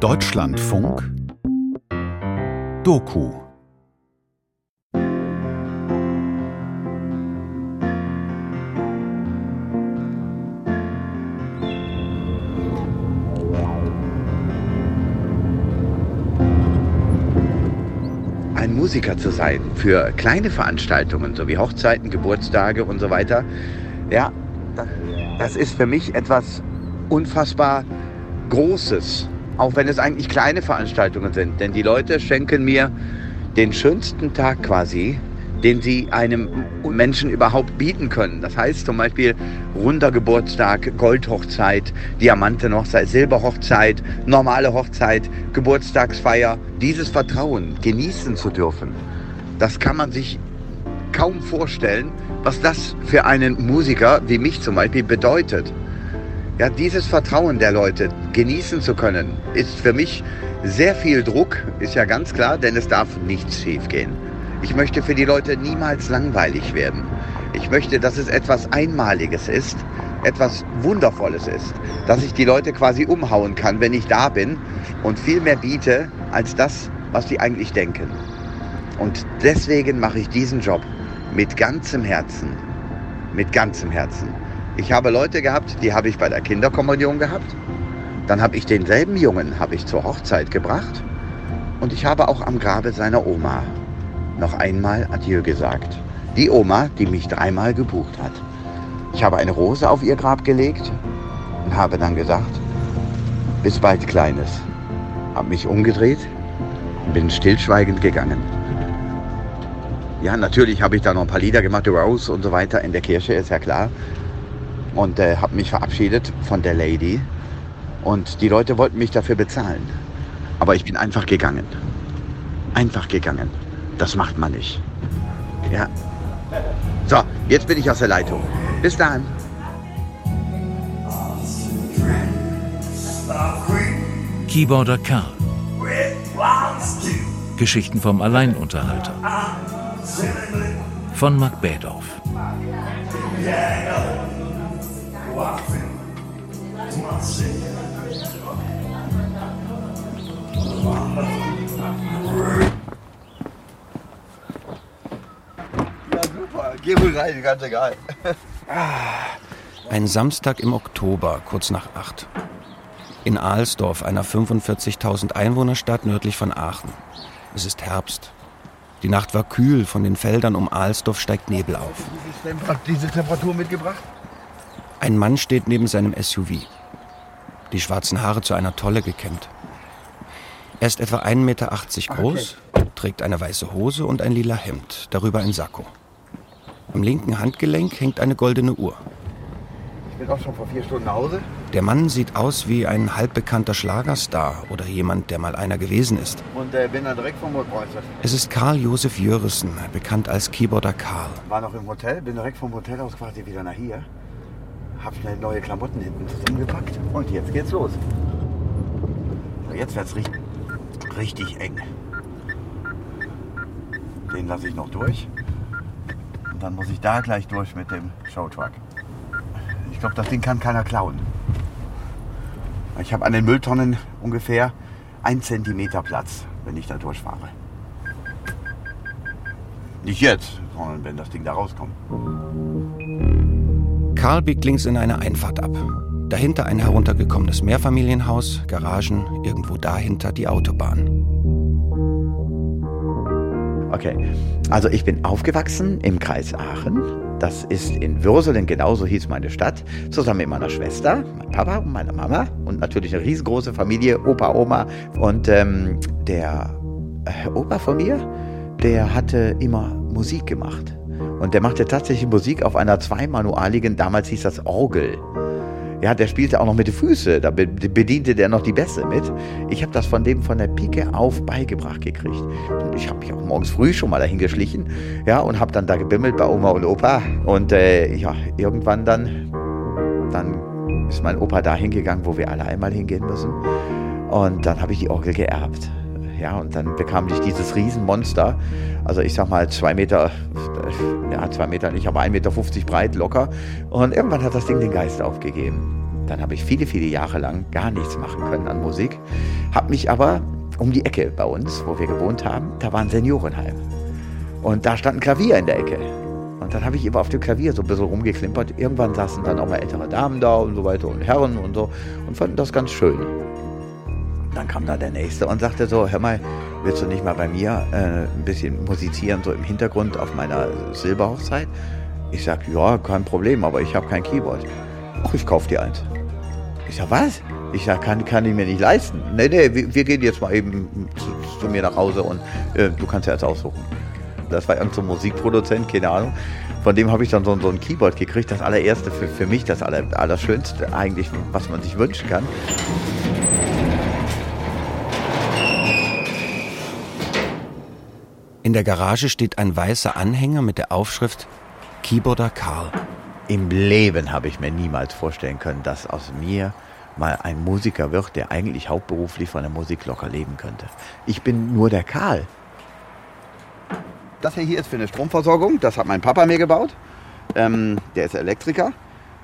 Deutschlandfunk Doku. Ein Musiker zu sein für kleine Veranstaltungen, so wie Hochzeiten, Geburtstage und so weiter, ja, das ist für mich etwas unfassbar Großes, auch wenn es eigentlich kleine Veranstaltungen sind. Denn die Leute schenken mir den schönsten Tag quasi, den sie einem Menschen überhaupt bieten können. Das heißt zum Beispiel runder Geburtstag, Goldhochzeit, Diamantenhochzeit, Silberhochzeit, normale Hochzeit, Geburtstagsfeier. Dieses Vertrauen genießen zu dürfen, das kann man sich kaum vorstellen, was das für einen Musiker wie mich zum Beispiel bedeutet. Ja, dieses Vertrauen der Leute genießen zu können, ist für mich sehr viel Druck, ist ja ganz klar, denn es darf nichts schiefgehen. Ich möchte für die Leute niemals langweilig werden. Ich möchte, dass es etwas Einmaliges ist, etwas Wundervolles ist, dass ich die Leute quasi umhauen kann, wenn ich da bin und viel mehr biete als das, was sie eigentlich denken. Und deswegen mache ich diesen Job mit ganzem Herzen. Mit ganzem Herzen. Ich habe Leute gehabt, die habe ich bei der Kinderkommunion gehabt. Dann habe ich denselben Jungen habe ich zur Hochzeit gebracht. Und ich habe auch am Grabe seiner Oma noch einmal Adieu gesagt. Die Oma, die mich dreimal gebucht hat. Ich habe eine Rose auf ihr Grab gelegt und habe dann gesagt, bis bald Kleines. Habe mich umgedreht und bin stillschweigend gegangen. Ja, natürlich habe ich da noch ein paar Lieder gemacht, Rose und so weiter in der Kirche, ist ja klar und äh, habe mich verabschiedet von der Lady. Und die Leute wollten mich dafür bezahlen. Aber ich bin einfach gegangen. Einfach gegangen. Das macht man nicht. Ja. So, jetzt bin ich aus der Leitung. Bis dann. Keyboarder Karl. Geschichten vom Alleinunterhalter. Von Mark Bedorf. Ja, super. Geh wohl rein, ganz egal. Ein Samstag im Oktober, kurz nach acht. In Ahlsdorf, einer 45.000 Einwohnerstadt nördlich von Aachen. Es ist Herbst. Die Nacht war kühl, von den Feldern um Ahlsdorf steigt Nebel auf. Hat diese Temperatur mitgebracht? Ein Mann steht neben seinem SUV. Die schwarzen Haare zu einer Tolle gekämmt. Er ist etwa 1,80 Meter groß, trägt eine weiße Hose und ein lila Hemd, darüber ein Sakko. Am linken Handgelenk hängt eine goldene Uhr. Ich bin auch schon vor vier Stunden nach Hause. Der Mann sieht aus wie ein halbbekannter Schlagerstar oder jemand, der mal einer gewesen ist. Und äh, bin dann direkt vom. Es ist Karl Josef Jörissen, bekannt als Keyboarder Karl. War noch im Hotel, bin direkt vom Hotel aus quasi wieder nach hier. Hab schnell neue Klamotten hinten zusammengepackt und jetzt geht's los. So, Jetzt wird's richtig, richtig eng. Den lasse ich noch durch. Und dann muss ich da gleich durch mit dem Showtruck. Ich glaube, das Ding kann keiner klauen. Ich habe an den Mülltonnen ungefähr ein Zentimeter Platz, wenn ich da durchfahre. Nicht jetzt, sondern wenn das Ding da rauskommt. Karl biegt links in eine Einfahrt ab. Dahinter ein heruntergekommenes Mehrfamilienhaus, Garagen, irgendwo dahinter die Autobahn. Okay, also ich bin aufgewachsen im Kreis Aachen. Das ist in Würselen, genauso hieß meine Stadt, zusammen mit meiner Schwester, meinem Papa und meiner Mama und natürlich eine riesengroße Familie, Opa, Oma. Und ähm, der äh, Opa von mir, der hatte immer Musik gemacht. Und der machte tatsächlich Musik auf einer zweimanualigen, damals hieß das Orgel. Ja, der spielte auch noch mit den Füßen, da be- bediente der noch die Bässe mit. Ich habe das von dem von der Pike auf beigebracht gekriegt. Ich habe mich auch morgens früh schon mal dahin geschlichen, ja, und habe dann da gebimmelt bei Oma und Opa. Und äh, ja, irgendwann dann, dann ist mein Opa da hingegangen, wo wir alle einmal hingehen müssen. Und dann habe ich die Orgel geerbt. Ja, und dann bekam ich dieses Riesenmonster, also ich sag mal zwei Meter, ja zwei Meter nicht, aber 1,50 Meter breit locker. Und irgendwann hat das Ding den Geist aufgegeben. Dann habe ich viele, viele Jahre lang gar nichts machen können an Musik. Habe mich aber um die Ecke bei uns, wo wir gewohnt haben, da war ein Seniorenheim. Und da stand ein Klavier in der Ecke. Und dann habe ich immer auf dem Klavier so ein bisschen rumgeklimpert. Irgendwann saßen dann auch mal ältere Damen da und so weiter und Herren und so und fanden das ganz schön. Dann kam da der Nächste und sagte so, hör mal, willst du nicht mal bei mir äh, ein bisschen musizieren, so im Hintergrund auf meiner Silberhochzeit? Ich sag, ja, kein Problem, aber ich habe kein Keyboard. Ach, ich kauf dir eins. Ich sag, was? Ich sag, kann, kann ich mir nicht leisten. Nee, nee, wir, wir gehen jetzt mal eben zu, zu mir nach Hause und äh, du kannst ja jetzt aussuchen. Das war irgendein so Musikproduzent, keine Ahnung. Von dem habe ich dann so, so, ein Keyboard gekriegt. Das allererste für, für mich, das aller, Allerschönste eigentlich, was man sich wünschen kann. In der Garage steht ein weißer Anhänger mit der Aufschrift Keyboarder Karl. Im Leben habe ich mir niemals vorstellen können, dass aus mir mal ein Musiker wird, der eigentlich hauptberuflich von der Musik locker leben könnte. Ich bin nur der Karl. Das hier ist für eine Stromversorgung. Das hat mein Papa mir gebaut. Ähm, der ist Elektriker.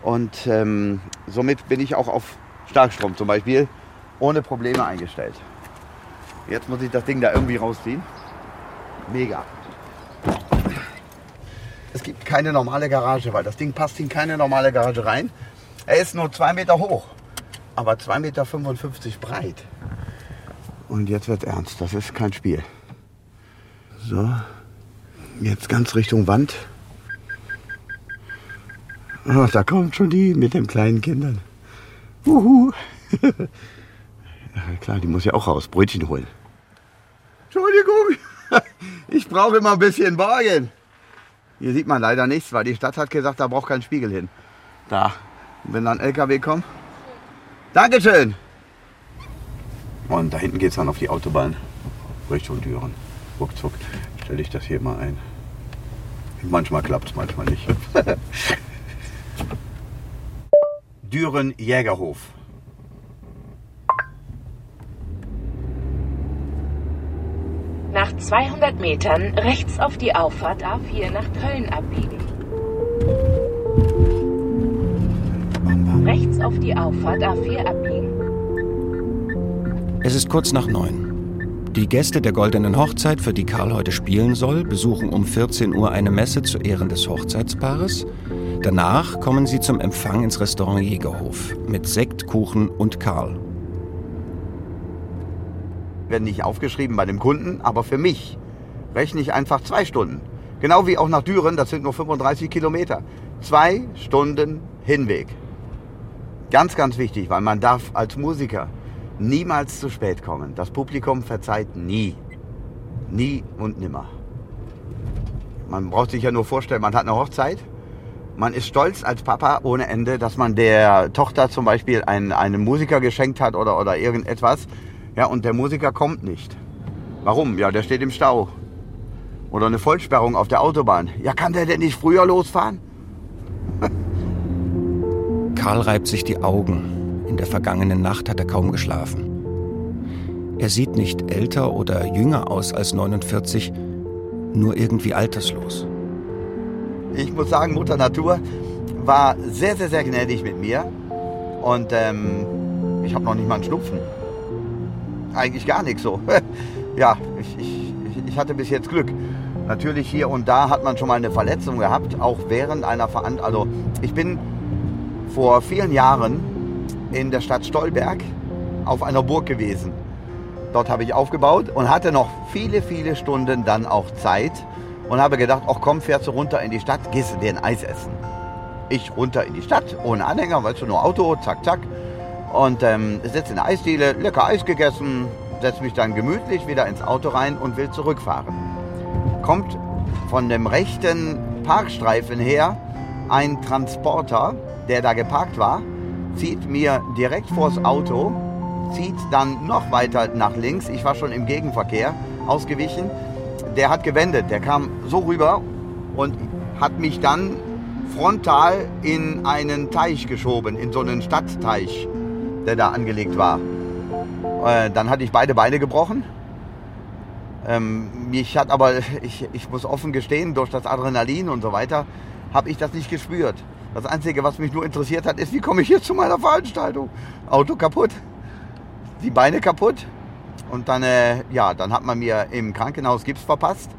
Und ähm, somit bin ich auch auf Starkstrom zum Beispiel ohne Probleme eingestellt. Jetzt muss ich das Ding da irgendwie rausziehen. Mega. Es gibt keine normale Garage, weil das Ding passt in keine normale Garage rein. Er ist nur zwei Meter hoch, aber 2,55 Meter breit. Und jetzt wird ernst, das ist kein Spiel. So, Jetzt ganz Richtung Wand. Oh, da kommt schon die mit den kleinen Kindern. Uhu. klar, die muss ja auch raus. Brötchen holen. Entschuldigung, ich brauche immer ein bisschen Wagen. Hier sieht man leider nichts, weil die Stadt hat gesagt, da braucht kein Spiegel hin. Da, wenn dann LKW kommt. Dankeschön. Und da hinten geht es dann auf die Autobahn Richtung Düren. Ruckzuck stelle ich das hier mal ein. Manchmal klappt es, manchmal nicht. Düren Jägerhof. Nach 200 Metern rechts auf die Auffahrt A4 nach Köln abbiegen. Rechts auf die Auffahrt A4 abbiegen. Es ist kurz nach neun. Die Gäste der Goldenen Hochzeit, für die Karl heute spielen soll, besuchen um 14 Uhr eine Messe zu Ehren des Hochzeitspaares. Danach kommen sie zum Empfang ins Restaurant Jägerhof mit Sekt, Kuchen und Karl. Werden nicht aufgeschrieben bei dem Kunden, aber für mich rechne ich einfach zwei Stunden. Genau wie auch nach Düren, das sind nur 35 Kilometer. Zwei Stunden Hinweg. Ganz, ganz wichtig, weil man darf als Musiker niemals zu spät kommen. Das Publikum verzeiht nie. Nie und nimmer. Man braucht sich ja nur vorstellen, man hat eine Hochzeit. Man ist stolz als Papa ohne Ende, dass man der Tochter zum Beispiel einen, einen Musiker geschenkt hat oder, oder irgendetwas. Ja, und der Musiker kommt nicht. Warum? Ja, der steht im Stau. Oder eine Vollsperrung auf der Autobahn. Ja, kann der denn nicht früher losfahren? Karl reibt sich die Augen. In der vergangenen Nacht hat er kaum geschlafen. Er sieht nicht älter oder jünger aus als 49, nur irgendwie alterslos. Ich muss sagen, Mutter Natur war sehr, sehr, sehr gnädig mit mir. Und ähm, ich habe noch nicht mal einen Schnupfen. Eigentlich gar nichts so. ja, ich, ich, ich hatte bis jetzt Glück. Natürlich hier und da hat man schon mal eine Verletzung gehabt, auch während einer Veranstaltung. Also ich bin vor vielen Jahren in der Stadt Stolberg auf einer Burg gewesen. Dort habe ich aufgebaut und hatte noch viele, viele Stunden dann auch Zeit und habe gedacht, ach komm, fährst du runter in die Stadt, gehst du dir ein Eis essen. Ich runter in die Stadt, ohne Anhänger, weißt du, nur Auto, zack, zack. Und ähm, sitze in der Eisdiele, lecker Eis gegessen, setze mich dann gemütlich wieder ins Auto rein und will zurückfahren. Kommt von dem rechten Parkstreifen her ein Transporter, der da geparkt war zieht mir direkt vors Auto, zieht dann noch weiter nach links. Ich war schon im Gegenverkehr ausgewichen. Der hat gewendet, der kam so rüber und hat mich dann frontal in einen Teich geschoben, in so einen Stadtteich, der da angelegt war. Äh, dann hatte ich beide Beine gebrochen. Ähm, mich hat aber, ich, ich muss offen gestehen, durch das Adrenalin und so weiter, habe ich das nicht gespürt. Das Einzige, was mich nur interessiert hat, ist, wie komme ich hier zu meiner Veranstaltung? Auto kaputt, die Beine kaputt. Und dann, äh, ja, dann hat man mir im Krankenhaus Gips verpasst.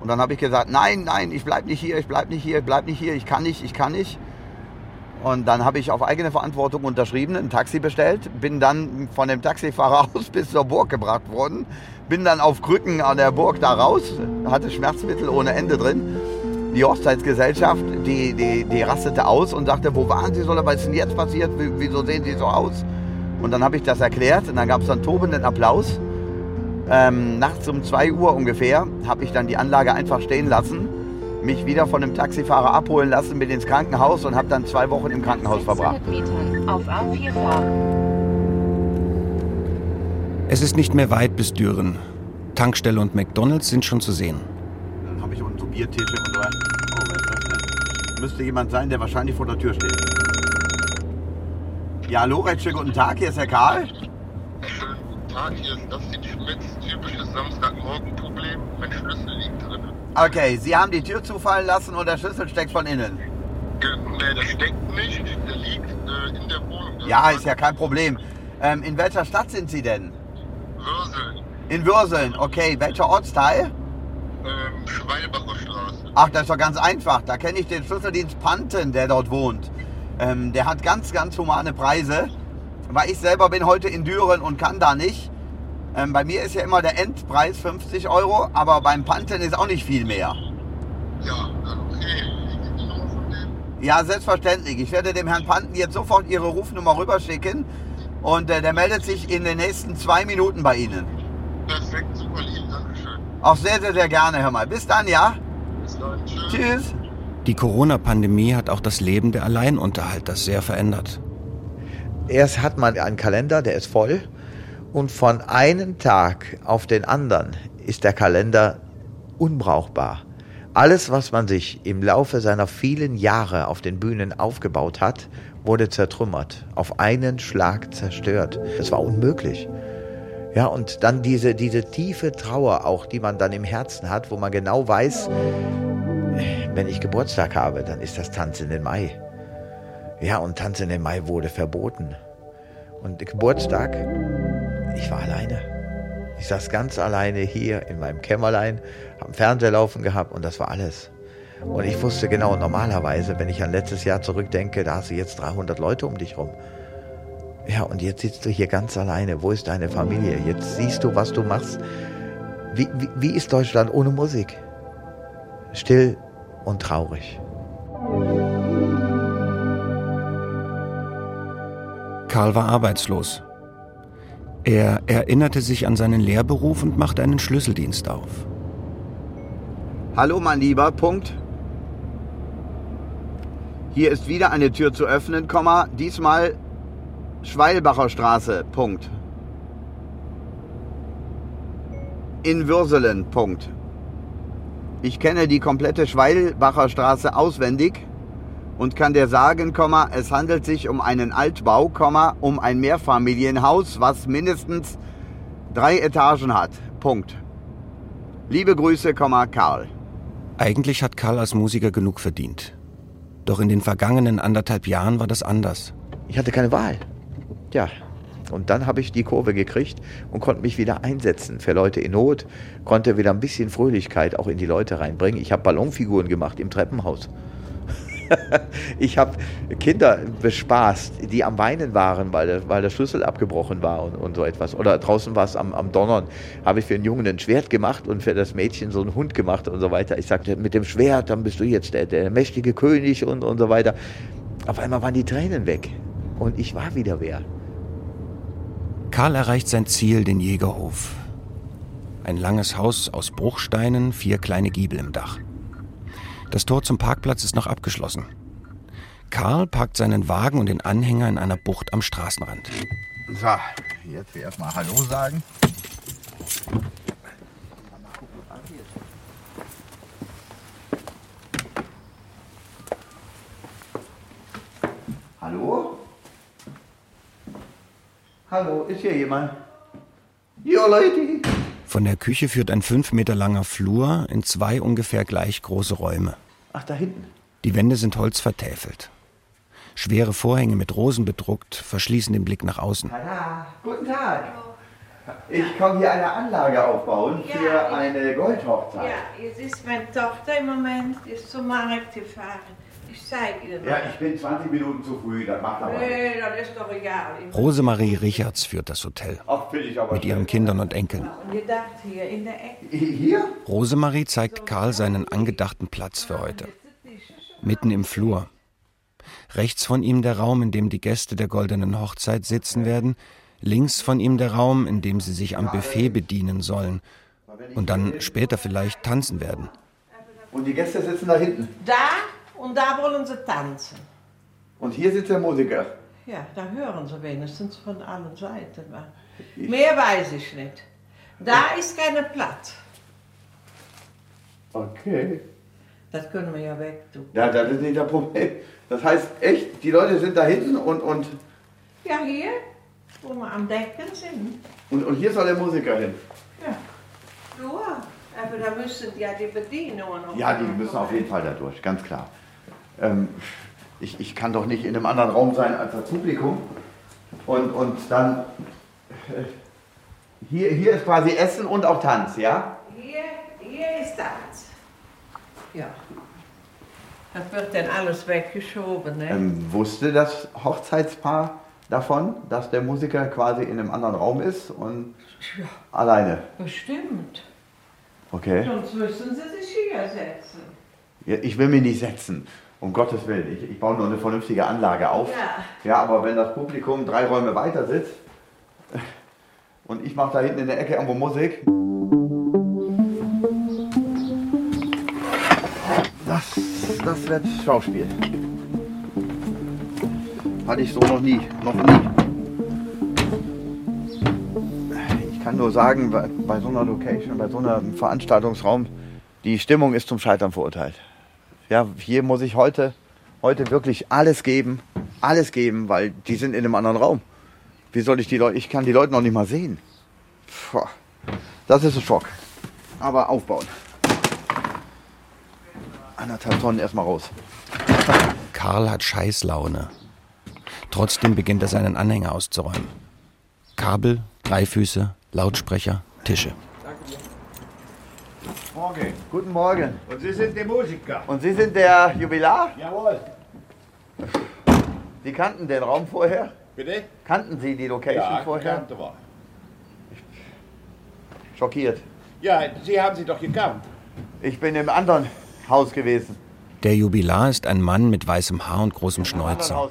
Und dann habe ich gesagt, nein, nein, ich bleib nicht hier, ich bleib nicht hier, ich bleib nicht hier, ich kann nicht, ich kann nicht. Und dann habe ich auf eigene Verantwortung unterschrieben, ein Taxi bestellt, bin dann von dem Taxifahrer aus bis zur Burg gebracht worden, bin dann auf Krücken an der Burg da raus, hatte Schmerzmittel ohne Ende drin. Die Hochzeitsgesellschaft, die, die, die rastete aus und sagte, wo waren Sie so, was ist denn jetzt passiert, wieso sehen Sie so aus? Und dann habe ich das erklärt und dann gab es dann tobenden Applaus. Ähm, nachts um 2 Uhr ungefähr habe ich dann die Anlage einfach stehen lassen, mich wieder von dem Taxifahrer abholen lassen, mit ins Krankenhaus und habe dann zwei Wochen im Krankenhaus verbracht. Metern auf A4 fahren. Es ist nicht mehr weit bis Düren. Tankstelle und McDonalds sind schon zu sehen. Dann habe ich unten so Biertische und so weiter. Oh, wer ist das denn? Müsste jemand sein, der wahrscheinlich vor der Tür steht. Ja, hallo, recht schönen guten Tag, hier ist der Karl. Schönen guten Tag, hier ist Dustin Schmitz, typisches Samstagmorgen-Problem. Mein Schlüssel. Okay, Sie haben die Tür zufallen lassen und der Schlüssel steckt von innen. Nee, der steckt nicht, der liegt äh, in der Wohnung. Das Ja, ist ja kein Problem. Ähm, in welcher Stadt sind Sie denn? Würseln, In Würseln, okay. Welcher Ortsteil? ähm, Schweinebacher Straße. Ach, das ist doch ganz einfach. Da kenne ich den Schlüsseldienst Panten, der dort wohnt. Ähm, der hat ganz, ganz humane Preise. Weil ich selber bin heute in Düren und kann da nicht. Ähm, bei mir ist ja immer der Endpreis 50 Euro, aber beim Panten ist auch nicht viel mehr. Ja, okay. Von dem? Ja, selbstverständlich. Ich werde dem Herrn Panten jetzt sofort Ihre Rufnummer rüberschicken. Und äh, der meldet sich in den nächsten zwei Minuten bei Ihnen. Perfekt, super lieb, Dankeschön. Auch sehr, sehr, sehr gerne, hör mal. Bis dann, ja? Bis dann, tschüss. Tschüss. Die Corona-Pandemie hat auch das Leben der Alleinunterhalter sehr verändert. Erst hat man einen Kalender, der ist voll. Und von einem Tag auf den anderen ist der Kalender unbrauchbar. Alles, was man sich im Laufe seiner vielen Jahre auf den Bühnen aufgebaut hat, wurde zertrümmert, auf einen Schlag zerstört. Das war unmöglich. Ja, und dann diese, diese tiefe Trauer auch, die man dann im Herzen hat, wo man genau weiß, wenn ich Geburtstag habe, dann ist das Tanzen im Mai. Ja, und Tanzen im Mai wurde verboten. Und Geburtstag, ich war alleine. Ich saß ganz alleine hier in meinem Kämmerlein, habe einen Fernseher laufen gehabt und das war alles. Und ich wusste genau, normalerweise, wenn ich an letztes Jahr zurückdenke, da hast du jetzt 300 Leute um dich rum. Ja, und jetzt sitzt du hier ganz alleine. Wo ist deine Familie? Jetzt siehst du, was du machst. Wie, wie, wie ist Deutschland ohne Musik? Still und traurig. Karl war arbeitslos. Er erinnerte sich an seinen Lehrberuf und machte einen Schlüsseldienst auf. Hallo, mein Lieber, Punkt. Hier ist wieder eine Tür zu öffnen, Komma, diesmal Schweilbacher Straße, Punkt. In Würselen, Punkt. Ich kenne die komplette Schweilbacher Straße auswendig und kann dir sagen, es handelt sich um einen Altbau, um ein Mehrfamilienhaus, was mindestens drei Etagen hat, Punkt. Liebe Grüße, Karl. Eigentlich hat Karl als Musiker genug verdient. Doch in den vergangenen anderthalb Jahren war das anders. Ich hatte keine Wahl. Ja, und dann habe ich die Kurve gekriegt und konnte mich wieder einsetzen für Leute in Not, konnte wieder ein bisschen Fröhlichkeit auch in die Leute reinbringen. Ich habe Ballonfiguren gemacht im Treppenhaus. ich habe Kinder bespaßt, die am Weinen waren, weil der, weil der Schlüssel abgebrochen war und, und so etwas. Oder draußen war es am, am Donnern, habe ich für einen Jungen ein Schwert gemacht und für das Mädchen so einen Hund gemacht und so weiter. Ich sagte, mit dem Schwert, dann bist du jetzt der, der mächtige König und, und so weiter. Auf einmal waren die Tränen weg und ich war wieder wer. Karl erreicht sein Ziel, den Jägerhof. Ein langes Haus aus Bruchsteinen, vier kleine Giebel im Dach. Das Tor zum Parkplatz ist noch abgeschlossen. Karl parkt seinen Wagen und den Anhänger in einer Bucht am Straßenrand. So, jetzt erstmal Hallo sagen. Hallo? Hallo, ist hier jemand? Ja, Leute. Von der Küche führt ein fünf Meter langer Flur in zwei ungefähr gleich große Räume. Ach, da hinten. Die Wände sind holzvertäfelt. Schwere Vorhänge mit Rosen bedruckt verschließen den Blick nach außen. Tada, guten Tag. Ich komme hier eine Anlage aufbauen für Ja, ich- eine Goldhochzeit. Ja, jetzt ist meine Tochter im Moment ist zum Markt gefahren. Ich zeige ihr Ja, ich bin 20 Minuten zu früh, das macht aber nichts. Nee, das ist doch egal. Ich Rosemarie Richards führt das Hotel Ach, finde ich aber mit ihren. Kindern und Enkeln. Und gedacht, hier in der Ecke. Hier? Rosemarie zeigt Karl seinen angedachten Platz für heute. Mitten im Flur. Rechts von ihm der Raum, in dem die Gäste der goldenen Hochzeit sitzen werden. Links von ihm der Raum, in dem sie sich am Buffet bedienen sollen. Und dann später vielleicht tanzen werden. Und die Gäste sitzen da hinten. Da und da wollen sie tanzen. Und hier sitzt der Musiker. Ja, da hören sie wenigstens von allen Seiten. wa? Mehr weiß ich nicht. Da ist keine Platz. Okay. Das können wir ja wegtun. Ja, das ist nicht das Problem. Das heißt, echt, die Leute sind da hinten und, und, Ja, hier, wo wir am Decken sind. und, und hier soll der Musiker hin. Ja. Ja, aber da müssen ja die Bedienungen noch. Ja, die müssen auf jeden Fall da durch, ganz klar. Ähm, ich, ich kann doch nicht in einem anderen Raum sein als das Publikum. Und, und dann. äh, Hier, hier ist quasi Essen und auch Tanz, ja? Hier, hier ist das. Ja. Das wird dann alles weggeschoben, ne? Ähm, wusste das Hochzeitspaar davon, dass der Musiker quasi in einem anderen Raum ist und Ja, alleine? bestimmt. Okay. Sonst müssen sie sich hier setzen. Ja, ich will mich nicht setzen, um Gottes Willen. Ich, ich baue nur eine vernünftige Anlage auf. Ja. Ja, aber wenn das Publikum drei Räume weiter sitzt und ich mache da hinten in der Ecke irgendwo Musik. Das, das wird Schauspiel. Hatte ich so noch nie, noch nie. Ich kann nur sagen, bei, bei so einer Location, bei so einem Veranstaltungsraum, die Stimmung ist zum Scheitern verurteilt. Ja, hier muss ich heute, heute wirklich alles geben, alles geben, weil die sind in einem anderen Raum. Wie soll ich die Leute, ich kann die Leute noch nicht mal sehen. Puh, das ist ein Schock. Aber aufbauen. Anderthalb Tonnen erstmal raus. Karl hat Scheißlaune. Trotzdem beginnt er seinen Anhänger auszuräumen. Kabel, Dreifüße, Lautsprecher, Tische. Morgen. Guten Morgen. Und Sie sind der Musiker? Und Sie sind der Jubilar? Jawohl. Sie kannten den Raum vorher? Bitte? Kannten Sie die Location Ja, vorher? kannte wir. Schockiert. Ja, Sie haben sie doch gekannt. Ich bin im anderen Haus gewesen. Der Jubilar ist ein Mann mit weißem Haar und großem Schnäuzer.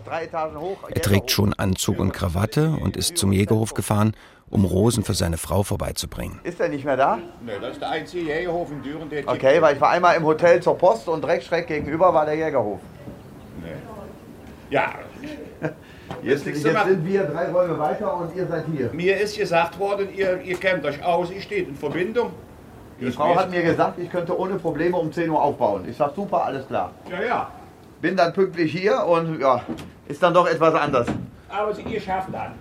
Er trägt schon Anzug und Krawatte und ist zum Jägerhof gefahren, um Rosen für seine Frau vorbeizubringen. Ist er nicht mehr da? Ne, das ist der einzige Jägerhof in Düren, der Okay, weil ich war einmal im Hotel zur Post und direkt schräg gegenüber war der Jägerhof. Ja, Jetzt, jetzt sind wir drei Räume weiter und ihr seid hier. mir ist gesagt worden, ihr, ihr kennt euch aus, ihr steht in Verbindung. Die Frau hat mir gesagt, ich könnte ohne Probleme um 10 Uhr aufbauen. Ich sag super, alles klar. Ja, ja. Bin dann pünktlich hier und ja, ist dann doch etwas anders. Aber Sie, ihr schafft das.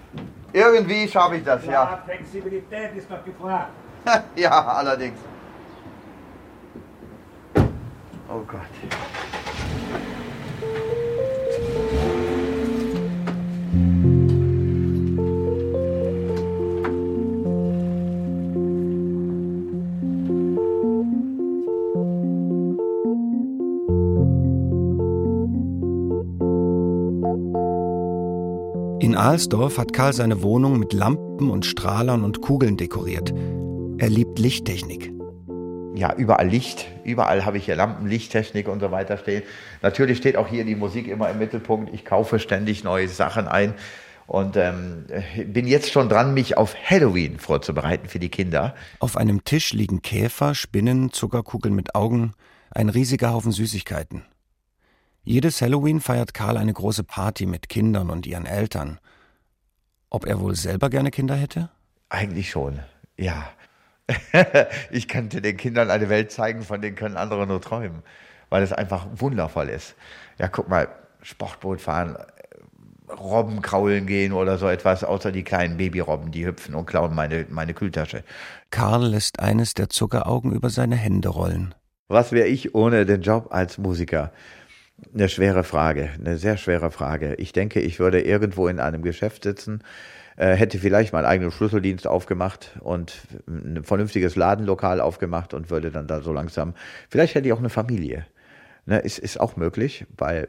Irgendwie schaffe ich das, ja. Flexibilität ist doch gefragt. ja, allerdings. Oh Gott. In Ahlsdorf hat Karl seine Wohnung mit Lampen und Strahlern und Kugeln dekoriert. Er liebt Lichttechnik. Ja, überall Licht. Überall habe ich hier Lampen, Lichttechnik und so weiter stehen. Natürlich steht auch hier die Musik immer im Mittelpunkt. Ich kaufe ständig neue Sachen ein und ähm, bin jetzt schon dran, mich auf Halloween vorzubereiten für die Kinder. Auf einem Tisch liegen Käfer, Spinnen, Zuckerkugeln mit Augen, ein riesiger Haufen Süßigkeiten. Jedes Halloween feiert Karl eine große Party mit Kindern und ihren Eltern. Ob er wohl selber gerne Kinder hätte? Eigentlich schon, ja. ich könnte den Kindern eine Welt zeigen, von denen können andere nur träumen, weil es einfach wundervoll ist. Ja, guck mal, Sportboot fahren, Robben kraulen gehen oder so etwas, außer die kleinen Babyrobben, die hüpfen und klauen meine, meine Kühltasche. Karl lässt eines der Zuckeraugen über seine Hände rollen. Was wäre ich ohne den Job als Musiker? Eine schwere Frage, eine sehr schwere Frage. Ich denke, ich würde irgendwo in einem Geschäft sitzen, äh, hätte vielleicht meinen eigenen Schlüsseldienst aufgemacht und ein vernünftiges Ladenlokal aufgemacht und würde dann da so langsam, vielleicht hätte ich auch eine Familie. Ne, ist, ist auch möglich, weil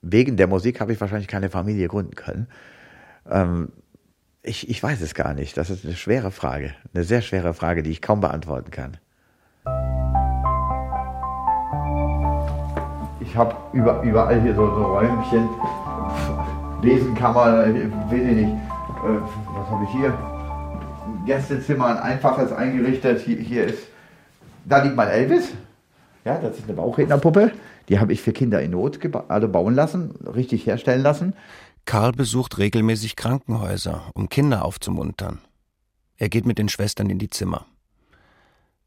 wegen der Musik habe ich wahrscheinlich keine Familie gründen können. Ähm, ich, ich weiß es gar nicht. Das ist eine schwere Frage. Eine sehr schwere Frage, die ich kaum beantworten kann. Ich habe über, überall hier so, so Räumchen. Lesen kann man, weiß ich nicht. Äh, was habe ich hier? Gästezimmer, ein einfaches eingerichtet. Hier, hier ist, da liegt mein Elvis. Ja, das ist eine Bauchrednerpuppe. Die habe ich für Kinder in Not also bauen lassen, richtig herstellen lassen. Karl besucht regelmäßig Krankenhäuser, um Kinder aufzumuntern. Er geht mit den Schwestern in die Zimmer.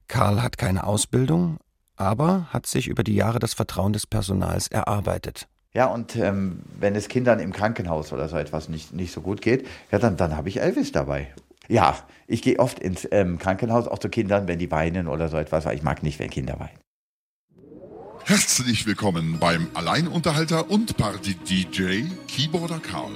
Karl hat keine Ausbildung, aber hat sich über die Jahre das Vertrauen des Personals erarbeitet. Ja, und ähm, wenn es Kindern im Krankenhaus oder so etwas nicht, nicht so gut geht, ja, dann, dann habe ich Elvis dabei. Ja, ich gehe oft ins ähm, Krankenhaus, auch zu Kindern, wenn die weinen oder so etwas, weil ich mag nicht, wenn Kinder weinen. Herzlich willkommen beim Alleinunterhalter und Party-DJ Keyboarder Karl.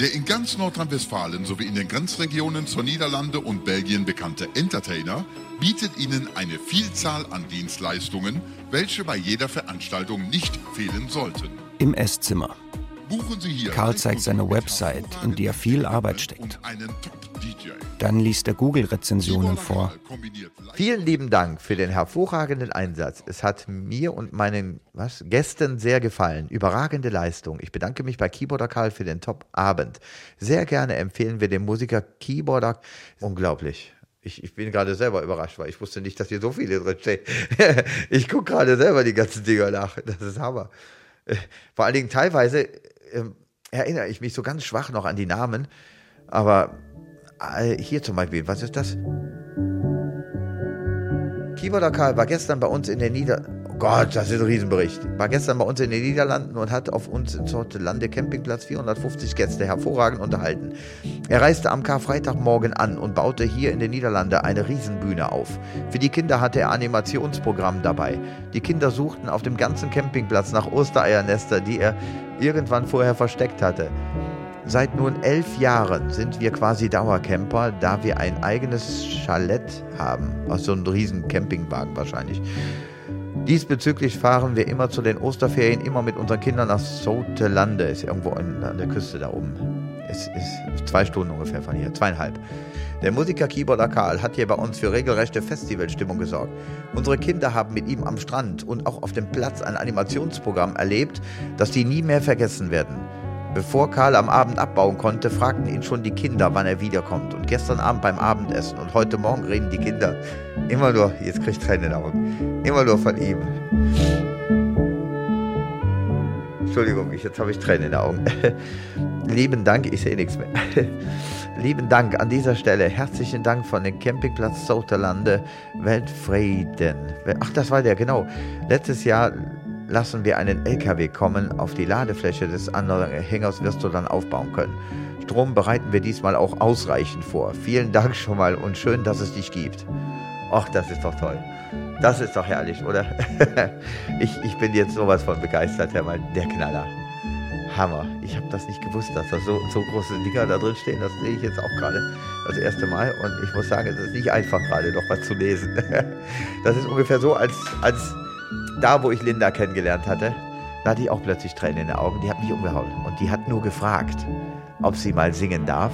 Der in ganz Nordrhein-Westfalen sowie in den Grenzregionen zur Niederlande und Belgien bekannte Entertainer bietet Ihnen eine Vielzahl an Dienstleistungen, welche bei jeder Veranstaltung nicht fehlen sollten. Im Esszimmer. Karl zeigt seine Website, in die er viel Arbeit steckt. Dann liest er Google-Rezensionen vor. Vielen lieben Dank für den hervorragenden Einsatz. Es hat mir und meinen was, Gästen sehr gefallen. Überragende Leistung. Ich bedanke mich bei Keyboarder Karl für den Top-Abend. Sehr gerne empfehlen wir dem Musiker Keyboarder. Unglaublich. Ich, ich, bin gerade selber überrascht, weil ich wusste nicht, dass hier so viele drinstehen. ich gucke gerade selber die ganzen Dinger nach. Das ist Hammer. Vor allen Dingen teilweise äh, erinnere ich mich so ganz schwach noch an die Namen, aber äh, hier zum Beispiel, was ist das? Keyboarder Karl war gestern bei uns in der Nieder... Gott, das ist ein Riesenbericht. War gestern bei uns in den Niederlanden und hat auf uns in Sortelande Campingplatz 450 Gäste hervorragend unterhalten. Er reiste am Karfreitagmorgen an und baute hier in den Niederlanden eine Riesenbühne auf. Für die Kinder hatte er Animationsprogramm dabei. Die Kinder suchten auf dem ganzen Campingplatz nach Ostereiernester, die er irgendwann vorher versteckt hatte. Seit nun elf Jahren sind wir quasi Dauercamper, da wir ein eigenes Chalet haben. Aus so einem riesen Campingwagen wahrscheinlich. Diesbezüglich fahren wir immer zu den Osterferien immer mit unseren Kindern nach Sotelande, ist irgendwo an der Küste da oben. Es ist zwei Stunden ungefähr von hier, zweieinhalb. Der Musiker Keyboarder Karl hat hier bei uns für regelrechte Festivalstimmung gesorgt. Unsere Kinder haben mit ihm am Strand und auch auf dem Platz ein Animationsprogramm erlebt, das die nie mehr vergessen werden. Bevor Karl am Abend abbauen konnte, fragten ihn schon die Kinder, wann er wiederkommt. Und gestern Abend beim Abendessen und heute Morgen reden die Kinder immer nur, jetzt kriegt Tränen in den Augen, immer nur von ihm. Entschuldigung, jetzt habe ich Tränen in den Augen. Lieben Dank, ich sehe nichts mehr. Lieben Dank an dieser Stelle. Herzlichen Dank von dem Campingplatz Soterlande Weltfrieden. Ach, das war der, genau. Letztes Jahr lassen wir einen LKW kommen. Auf die Ladefläche des Anhängers wirst du dann aufbauen können. Strom bereiten wir diesmal auch ausreichend vor. Vielen Dank schon mal und schön, dass es dich gibt. Ach, das ist doch toll. Das ist doch herrlich, oder? ich, ich bin jetzt sowas von begeistert, Herr Mal. Der Knaller. Hammer. Ich habe das nicht gewusst, dass da so, so große Dinger da drin stehen. Das sehe ich jetzt auch gerade das erste Mal. Und ich muss sagen, es ist nicht einfach gerade noch was zu lesen. das ist ungefähr so, als, als da, wo ich Linda kennengelernt hatte, da hatte ich auch plötzlich Tränen in den Augen. Die hat mich umgehauen. Und die hat nur gefragt, ob sie mal singen darf.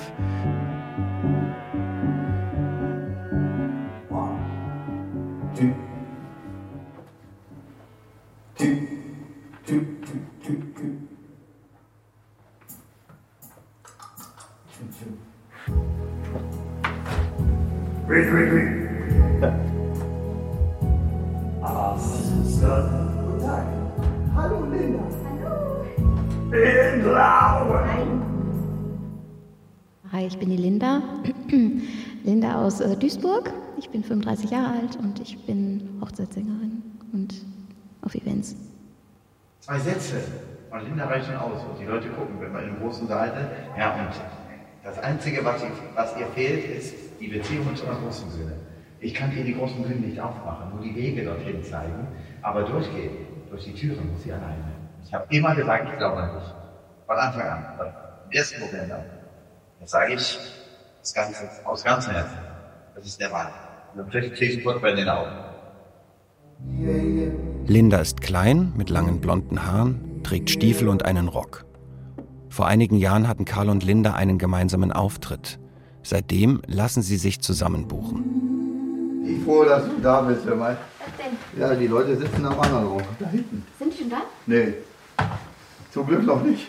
Wait, wait, wait. In Glaube. Hi, ich bin die Linda. Linda aus äh, Duisburg. Ich bin 35 Jahre alt und ich bin Hochzeitssängerin und auf Events. Zwei Sätze von Linda reichen aus und die Leute gucken, wenn man in einem großen Saal ist. Ja, und das Einzige, was ihr, was ihr fehlt, ist die Beziehung zu einer großen Sinne. Ich kann ihr die großen Bühnen nicht aufmachen, nur die Wege dorthin zeigen, aber durchgehen, durch die Türen muss sie alleine. Ich habe immer gesagt, ich glaube an dich. Von Anfang an. Im ersten Moment auch. Das sage ich das Ganze, aus ganzem Herzen. Das ist der Mann. Und dann kriege ich sofort bei den Augen. Linda ist klein, mit langen blonden Haaren, trägt Stiefel und einen Rock. Vor einigen Jahren hatten Karl und Linda einen gemeinsamen Auftritt. Seitdem lassen sie sich zusammen buchen. Ich froh, dass du da bist, hör mal. Was denn? Ja, die Leute sitzen am anderen Raum. Da hinten. Sind die schon da? Nee. Zum Glück noch nicht.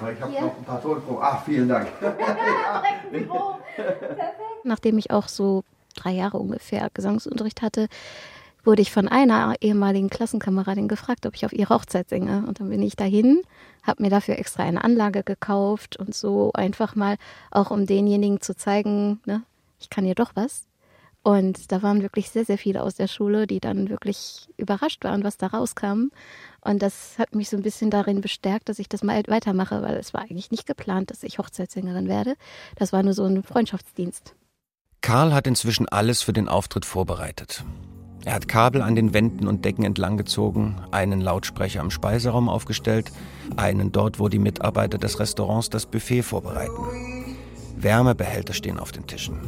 Aber ich habe noch ein paar Tonproben. Ach, vielen Dank. Nachdem ich auch so drei Jahre ungefähr Gesangsunterricht hatte, wurde ich von einer ehemaligen Klassenkameradin gefragt, ob ich auf ihre Hochzeit singe. Und dann bin ich dahin, habe mir dafür extra eine Anlage gekauft und so einfach mal auch um denjenigen zu zeigen, ne, ich kann hier doch was. Und da waren wirklich sehr, sehr viele aus der Schule, die dann wirklich überrascht waren, was da rauskam. Und das hat mich so ein bisschen darin bestärkt, dass ich das mal weitermache, weil es war eigentlich nicht geplant, dass ich Hochzeitssängerin werde. Das war nur so ein Freundschaftsdienst. Karl hat inzwischen alles für den Auftritt vorbereitet. Er hat Kabel an den Wänden und Decken entlang gezogen, einen Lautsprecher im Speiseraum aufgestellt, einen dort, wo die Mitarbeiter des Restaurants das Buffet vorbereiten. Wärmebehälter stehen auf den Tischen.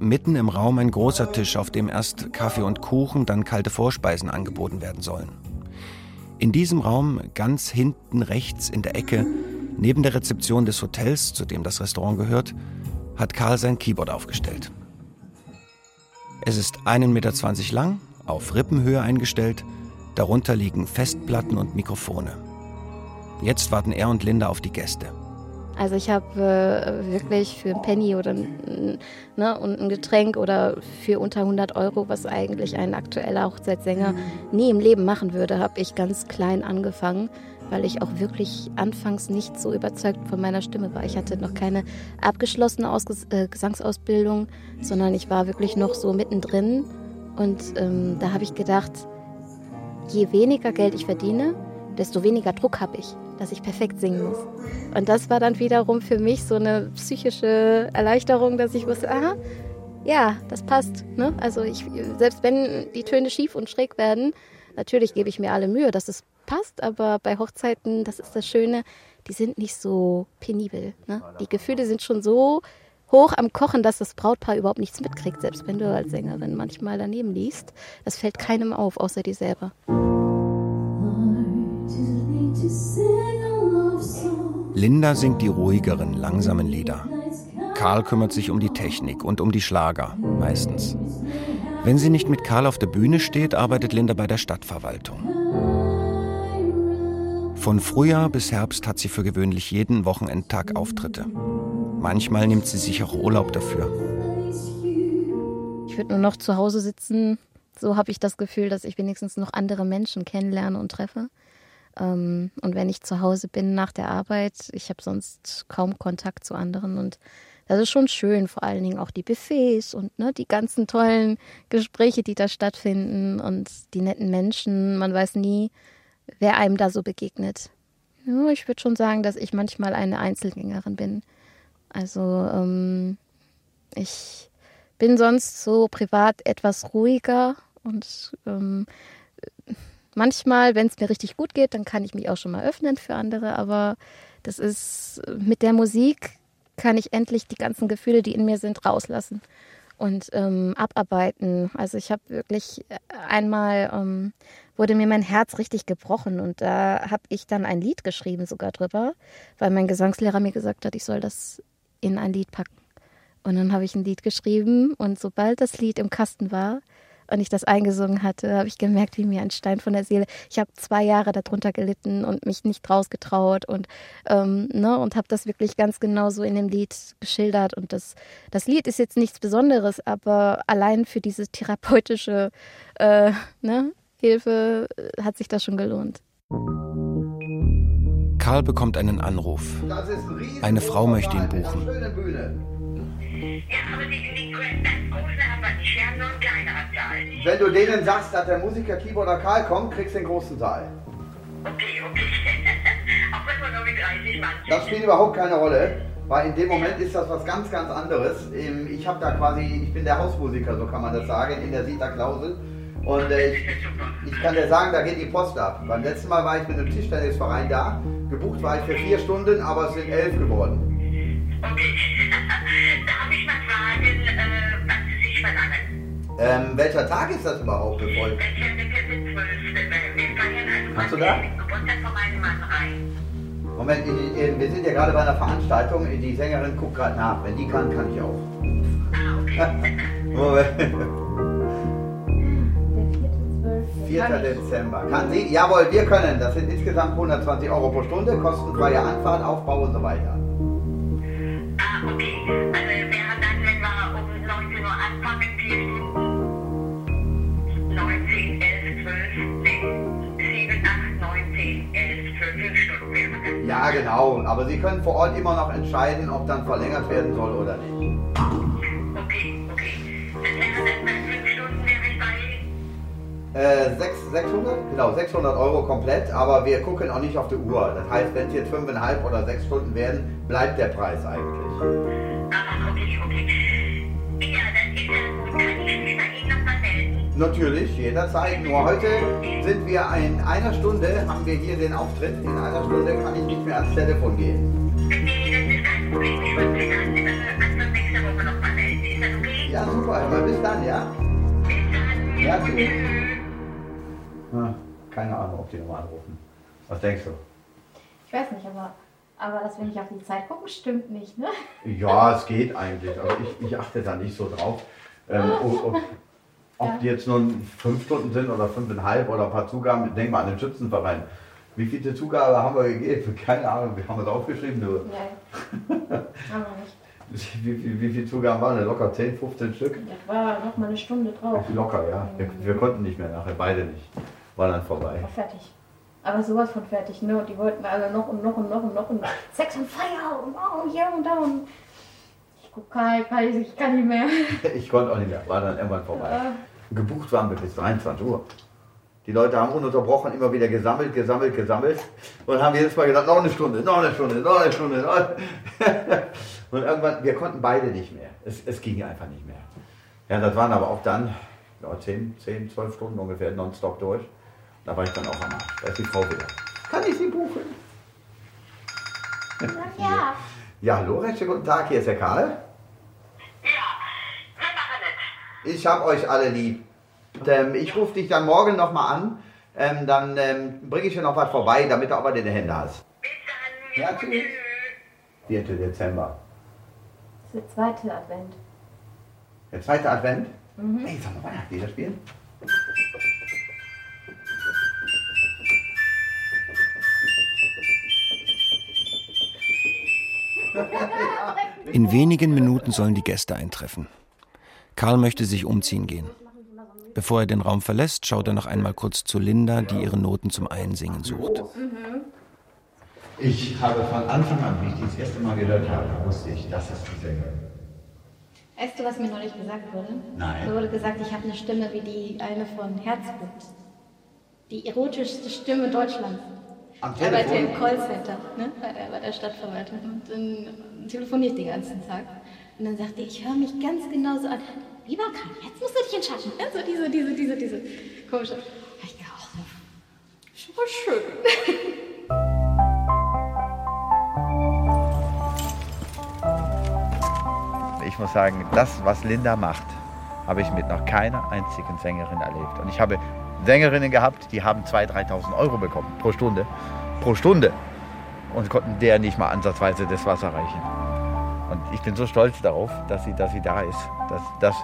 Mitten im Raum ein großer Tisch, auf dem erst Kaffee und Kuchen, dann kalte Vorspeisen angeboten werden sollen. In diesem Raum, ganz hinten rechts in der Ecke, neben der Rezeption des Hotels, zu dem das Restaurant gehört, hat Karl sein Keyboard aufgestellt. Es ist 1,20 Meter lang, auf Rippenhöhe eingestellt, darunter liegen Festplatten und Mikrofone. Jetzt warten er und Linda auf die Gäste. Also ich habe äh, wirklich für ein Penny oder ein, ne, und ein Getränk oder für unter 100 Euro, was eigentlich ein aktueller Hochzeitssänger nie im Leben machen würde, habe ich ganz klein angefangen, weil ich auch wirklich anfangs nicht so überzeugt von meiner Stimme war. Ich hatte noch keine abgeschlossene Ausges äh, Gesangsausbildung, sondern ich war wirklich noch so mittendrin. Und ähm, da habe ich gedacht, je weniger Geld ich verdiene, desto weniger Druck habe ich, dass ich perfekt singen muss. Und das war dann wiederum für mich so eine psychische Erleichterung, dass ich wusste, aha, ja, das passt. Ne? Also ich, selbst wenn die Töne schief und schräg werden, natürlich gebe ich mir alle Mühe, dass es passt, aber bei Hochzeiten, das ist das Schöne, die sind nicht so penibel. Ne? Die Gefühle sind schon so hoch am Kochen, dass das Brautpaar überhaupt nichts mitkriegt, selbst wenn du als Sängerin manchmal daneben liest. Das fällt keinem auf, außer dir selber. Linda singt die ruhigeren, langsamen Lieder. Karl kümmert sich um die Technik und um die Schlager, meistens. Wenn sie nicht mit Karl auf der Bühne steht, arbeitet Linda bei der Stadtverwaltung. Von Frühjahr bis Herbst hat sie für gewöhnlich jeden Wochenendtag Auftritte. Manchmal nimmt sie sich auch Urlaub dafür. Ich würde nur noch zu Hause sitzen. So habe ich das Gefühl, dass ich wenigstens noch andere Menschen kennenlerne und treffe. Ähm, und wenn ich zu Hause bin nach der Arbeit, ich habe sonst kaum Kontakt zu anderen. Und das ist schon schön, vor allen Dingen auch die Buffets und ne, die ganzen tollen Gespräche, die da stattfinden und die netten Menschen. Man weiß nie, wer einem da so begegnet. Ja, ich würde schon sagen, dass ich manchmal eine Einzelgängerin bin. Also ähm, ich bin sonst so privat etwas ruhiger und ähm, manchmal, wenn es mir richtig gut geht, dann kann ich mich auch schon mal öffnen für andere. Aber das ist mit der Musik kann ich endlich die ganzen Gefühle, die in mir sind, rauslassen und ähm, abarbeiten. Also ich habe wirklich einmal ähm, wurde mir mein Herz richtig gebrochen und da habe ich dann ein Lied geschrieben sogar drüber, weil mein Gesangslehrer mir gesagt hat, ich soll das in ein Lied packen. Und dann habe ich ein Lied geschrieben und sobald das Lied im Kasten war und ich das eingesungen hatte, habe ich gemerkt, wie mir ein Stein von der Seele. Ich habe zwei Jahre darunter gelitten und mich nicht rausgetraut und ähm, ne und habe das wirklich ganz genau so in dem Lied geschildert. Und das das Lied ist jetzt nichts Besonderes, aber allein für diese therapeutische äh, ne, Hilfe äh, hat sich das schon gelohnt. Karl bekommt einen Anruf. Eine Frau möchte ihn buchen. Wenn du denen sagst, dass der Musiker Keyboarder Karl kommt, kriegst du den großen Saal. Das spielt überhaupt keine Rolle, weil in dem Moment ist das was ganz, ganz anderes. Ähm, Ich habe da quasi, ich bin der Hausmusiker, so kann man das sagen, in der Sita Klausel. Und äh, ich, ich kann dir sagen, da geht die Post ab. Beim letzten Mal war ich mit einem Tischtennisverein da. Gebucht war ich für vier Stunden, aber es sind elf geworden. Okay. Darf ich mal fragen, äh, was Sie sich verlangen? Ähm, welcher Tag ist das überhaupt, bevor ich... Der 4.12. Wir feiern also Kannst du da? den Geburtstag von meinem Mann rein. Moment, in, in, wir sind ja gerade bei einer Veranstaltung. Die Sängerin guckt gerade nach. Wenn die kann, kann ich auch. Ah, okay. Moment. 4. Dezember. Kann sie? Jawohl, wir können. Das sind insgesamt 120 Euro pro Stunde, kostenfreie Anfahrt, Aufbau und so weiter. Okay. Also wäre dann, wenn wir um 19 Uhr anfangen, 4 Stunden? 19, 11, 12, nee, 7, 8, 9, 10, 11, 12, 5 Stunden wäre. Ja, genau. Aber Sie können vor Ort immer noch entscheiden, ob dann verlängert werden soll oder nicht. Äh, sechs- 600? Genau, 600 Euro komplett, aber wir gucken auch nicht auf die Uhr. Das heißt, wenn es jetzt fünfeinhalb oder sechs Stunden werden, bleibt der Preis eigentlich. Ah, okay, okay. Ja, das ist ja gut. Kann ich mich bei Ihnen nochmal melden? Natürlich, jederzeit. Nur heute sind wir in einer Stunde, haben wir hier den Auftritt. In einer Stunde kann ich nicht mehr ans Telefon gehen. Nee, das ist kein Problem. Ich würde mich dann äh, Anfang nächster Woche nochmal melden. Ist das okay? Ja, super. Aber bis dann, ja? Bis dann. Ja, tschüss. Ah, keine Ahnung, ob die nochmal anrufen. Was denkst du? Ich weiß nicht, aber, aber dass wir nicht auf die Zeit gucken, stimmt nicht, ne? Ja, es geht eigentlich, aber ich, ich achte da nicht so drauf. Ähm, ob, ob, ob die jetzt nun fünf Stunden sind oder fünfeinhalb oder ein paar Zugaben, denk mal an den Schützenverein. Wie viele Zugabe haben wir gegeben? Keine Ahnung, wie haben wir das aufgeschrieben? Du? Ja. Aber nicht. Wie, wie, wie viele Zugaben waren denn? Locker 10, 15 Stück? Das war noch mal eine Stunde drauf. Locker, ja. Wir, wir konnten nicht mehr nachher, beide nicht. War dann vorbei. War fertig. Aber sowas von fertig, ne? Und die wollten alle noch und noch und noch und noch und Sex und Feier und oh, hier und da und ich guck Kai, ich kann nicht mehr. Ich konnte auch nicht mehr, war dann irgendwann vorbei. Gebucht waren wir bis 23 Uhr. Die Leute haben ununterbrochen immer wieder gesammelt, gesammelt, gesammelt und haben jedes Mal gesagt, noch eine Stunde, noch eine Stunde, noch eine Stunde. Noch eine. Und irgendwann, wir konnten beide nicht mehr. Es, es ging einfach nicht mehr. Ja, das waren aber auch dann ja, 10, 10, 12 Stunden ungefähr nonstop durch. Da war ich dann auch am Arsch. Da ist die Frau wieder. Kann ich sie buchen? Ja. Ja, hallo, recht schönen guten Tag, hier ist der Karl. Ich hab euch alle lieb. Und, ähm, ich rufe dich dann morgen nochmal an. Ähm, dann ähm, bringe ich dir noch was vorbei, damit du auch mal deine Hände hast. Ja, tschüss. 4. Dezember. Das ist der zweite Advent. Der zweite Advent. Mhm. Hey, sollen wir Weihnachtslieder spielen? In wenigen Minuten sollen die Gäste eintreffen. Karl möchte sich umziehen gehen. Bevor er den Raum verlässt, schaut er noch einmal kurz zu Linda, die ihre Noten zum Einsingen sucht. Ich habe von Anfang an, wie ich die das erste Mal gehört habe, wusste ich, das ist die Sängerin. Weißt du, was mir neulich gesagt wurde? Nein. Mir wurde gesagt, ich habe eine Stimme wie die eine von Herzblut. Die erotischste Stimme Deutschlands. Am Ich arbeite Telefon? im Callcenter ne, bei, der, bei der Stadtverwaltung und dann telefoniere ich den ganzen Tag. Und dann sagte ich, ich höre mich ganz genauso an. Lieber Karl, jetzt musst du dich entscheiden. Ja, so diese, diese, diese, diese komische. Ich dachte, ach, schon mal schön. Ich muss sagen, das, was Linda macht, habe ich mit noch keiner einzigen Sängerin erlebt. Und ich habe Sängerinnen gehabt, die haben 2.000, 3.000 Euro bekommen pro Stunde. Pro Stunde. Und konnten der nicht mal ansatzweise das Wasser reichen. Und ich bin so stolz darauf, dass sie, dass sie da ist. Dass, dass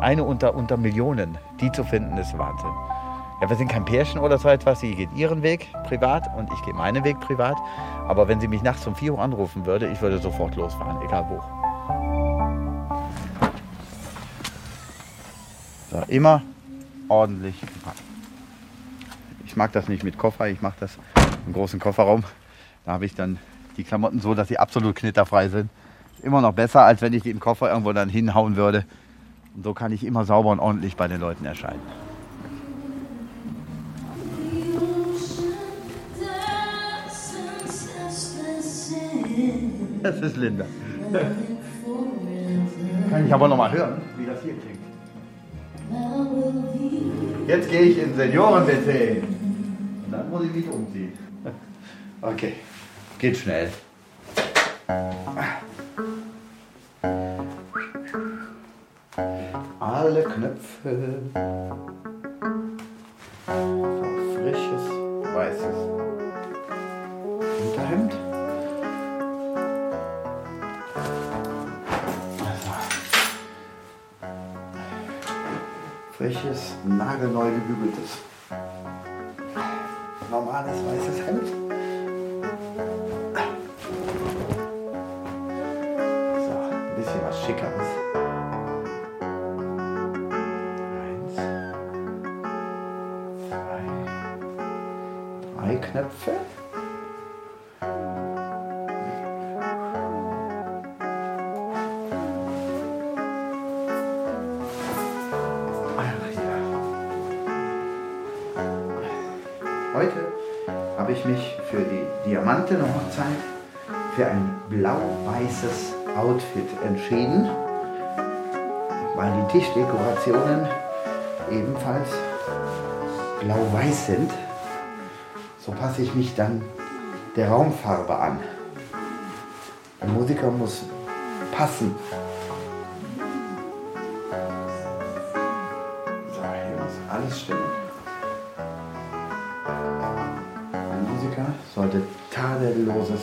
eine unter, unter Millionen, die zu finden, ist Wahnsinn. Ja, wir sind kein Pärchen oder so etwas. Sie geht ihren Weg privat und ich gehe meinen Weg privat. Aber wenn sie mich nachts um 4 Uhr anrufen würde, ich würde sofort losfahren, egal wo. So, immer ordentlich packen. Ich mag das nicht mit Koffer, ich mache das im großen Kofferraum. Da habe ich dann die Klamotten so, dass sie absolut knitterfrei sind. Ist immer noch besser, als wenn ich die im Koffer irgendwo dann hinhauen würde. Und so kann ich immer sauber und ordentlich bei den Leuten erscheinen. Das ist Linda. Kann ich aber noch mal hören, wie das hier klingt. Jetzt gehe ich in Senioren-WC. Dann muss ich mich umziehen. Okay, geht schnell. Alle Knöpfe. Frisches, weißes Unterhemd. Frisches, nagelneu gebügeltes, normales weißes Hemd. Für die Diamanten-Hochzeit für ein blau-weißes Outfit entschieden, weil die Tischdekorationen ebenfalls blau-weiß sind. So passe ich mich dann der Raumfarbe an. Ein Musiker muss passen. Tadelloses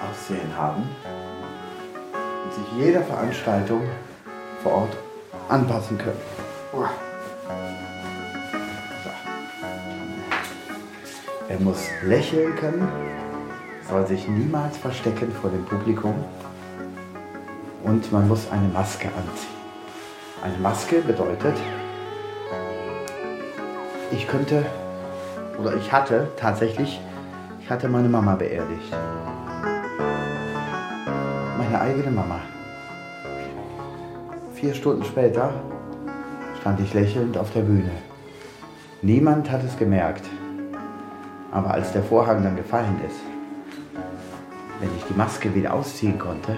Aussehen haben und sich jeder Veranstaltung vor Ort anpassen können. So. Er muss lächeln können, soll sich niemals verstecken vor dem Publikum und man muss eine Maske anziehen. Eine Maske bedeutet, ich könnte oder ich hatte tatsächlich, ich hatte meine Mama beerdigt. Meine eigene Mama. Vier Stunden später stand ich lächelnd auf der Bühne. Niemand hat es gemerkt. Aber als der Vorhang dann gefallen ist, wenn ich die Maske wieder ausziehen konnte,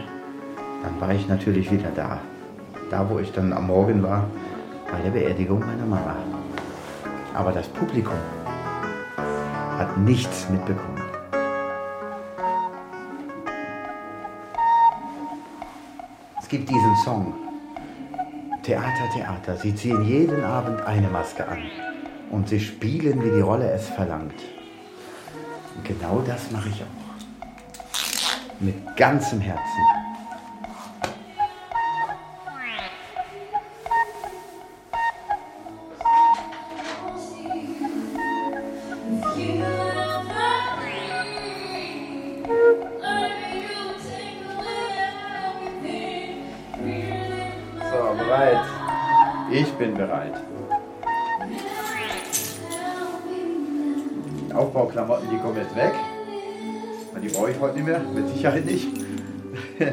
dann war ich natürlich wieder da. Da, wo ich dann am Morgen war, bei der Beerdigung meiner Mama. Aber das Publikum hat nichts mitbekommen. Gibt diesen Song. Theater, Theater. Sie ziehen jeden Abend eine Maske an. Und sie spielen, wie die Rolle es verlangt. Und genau das mache ich auch. Mit ganzem Herzen. Nicht mehr, mit Sicherheit nicht.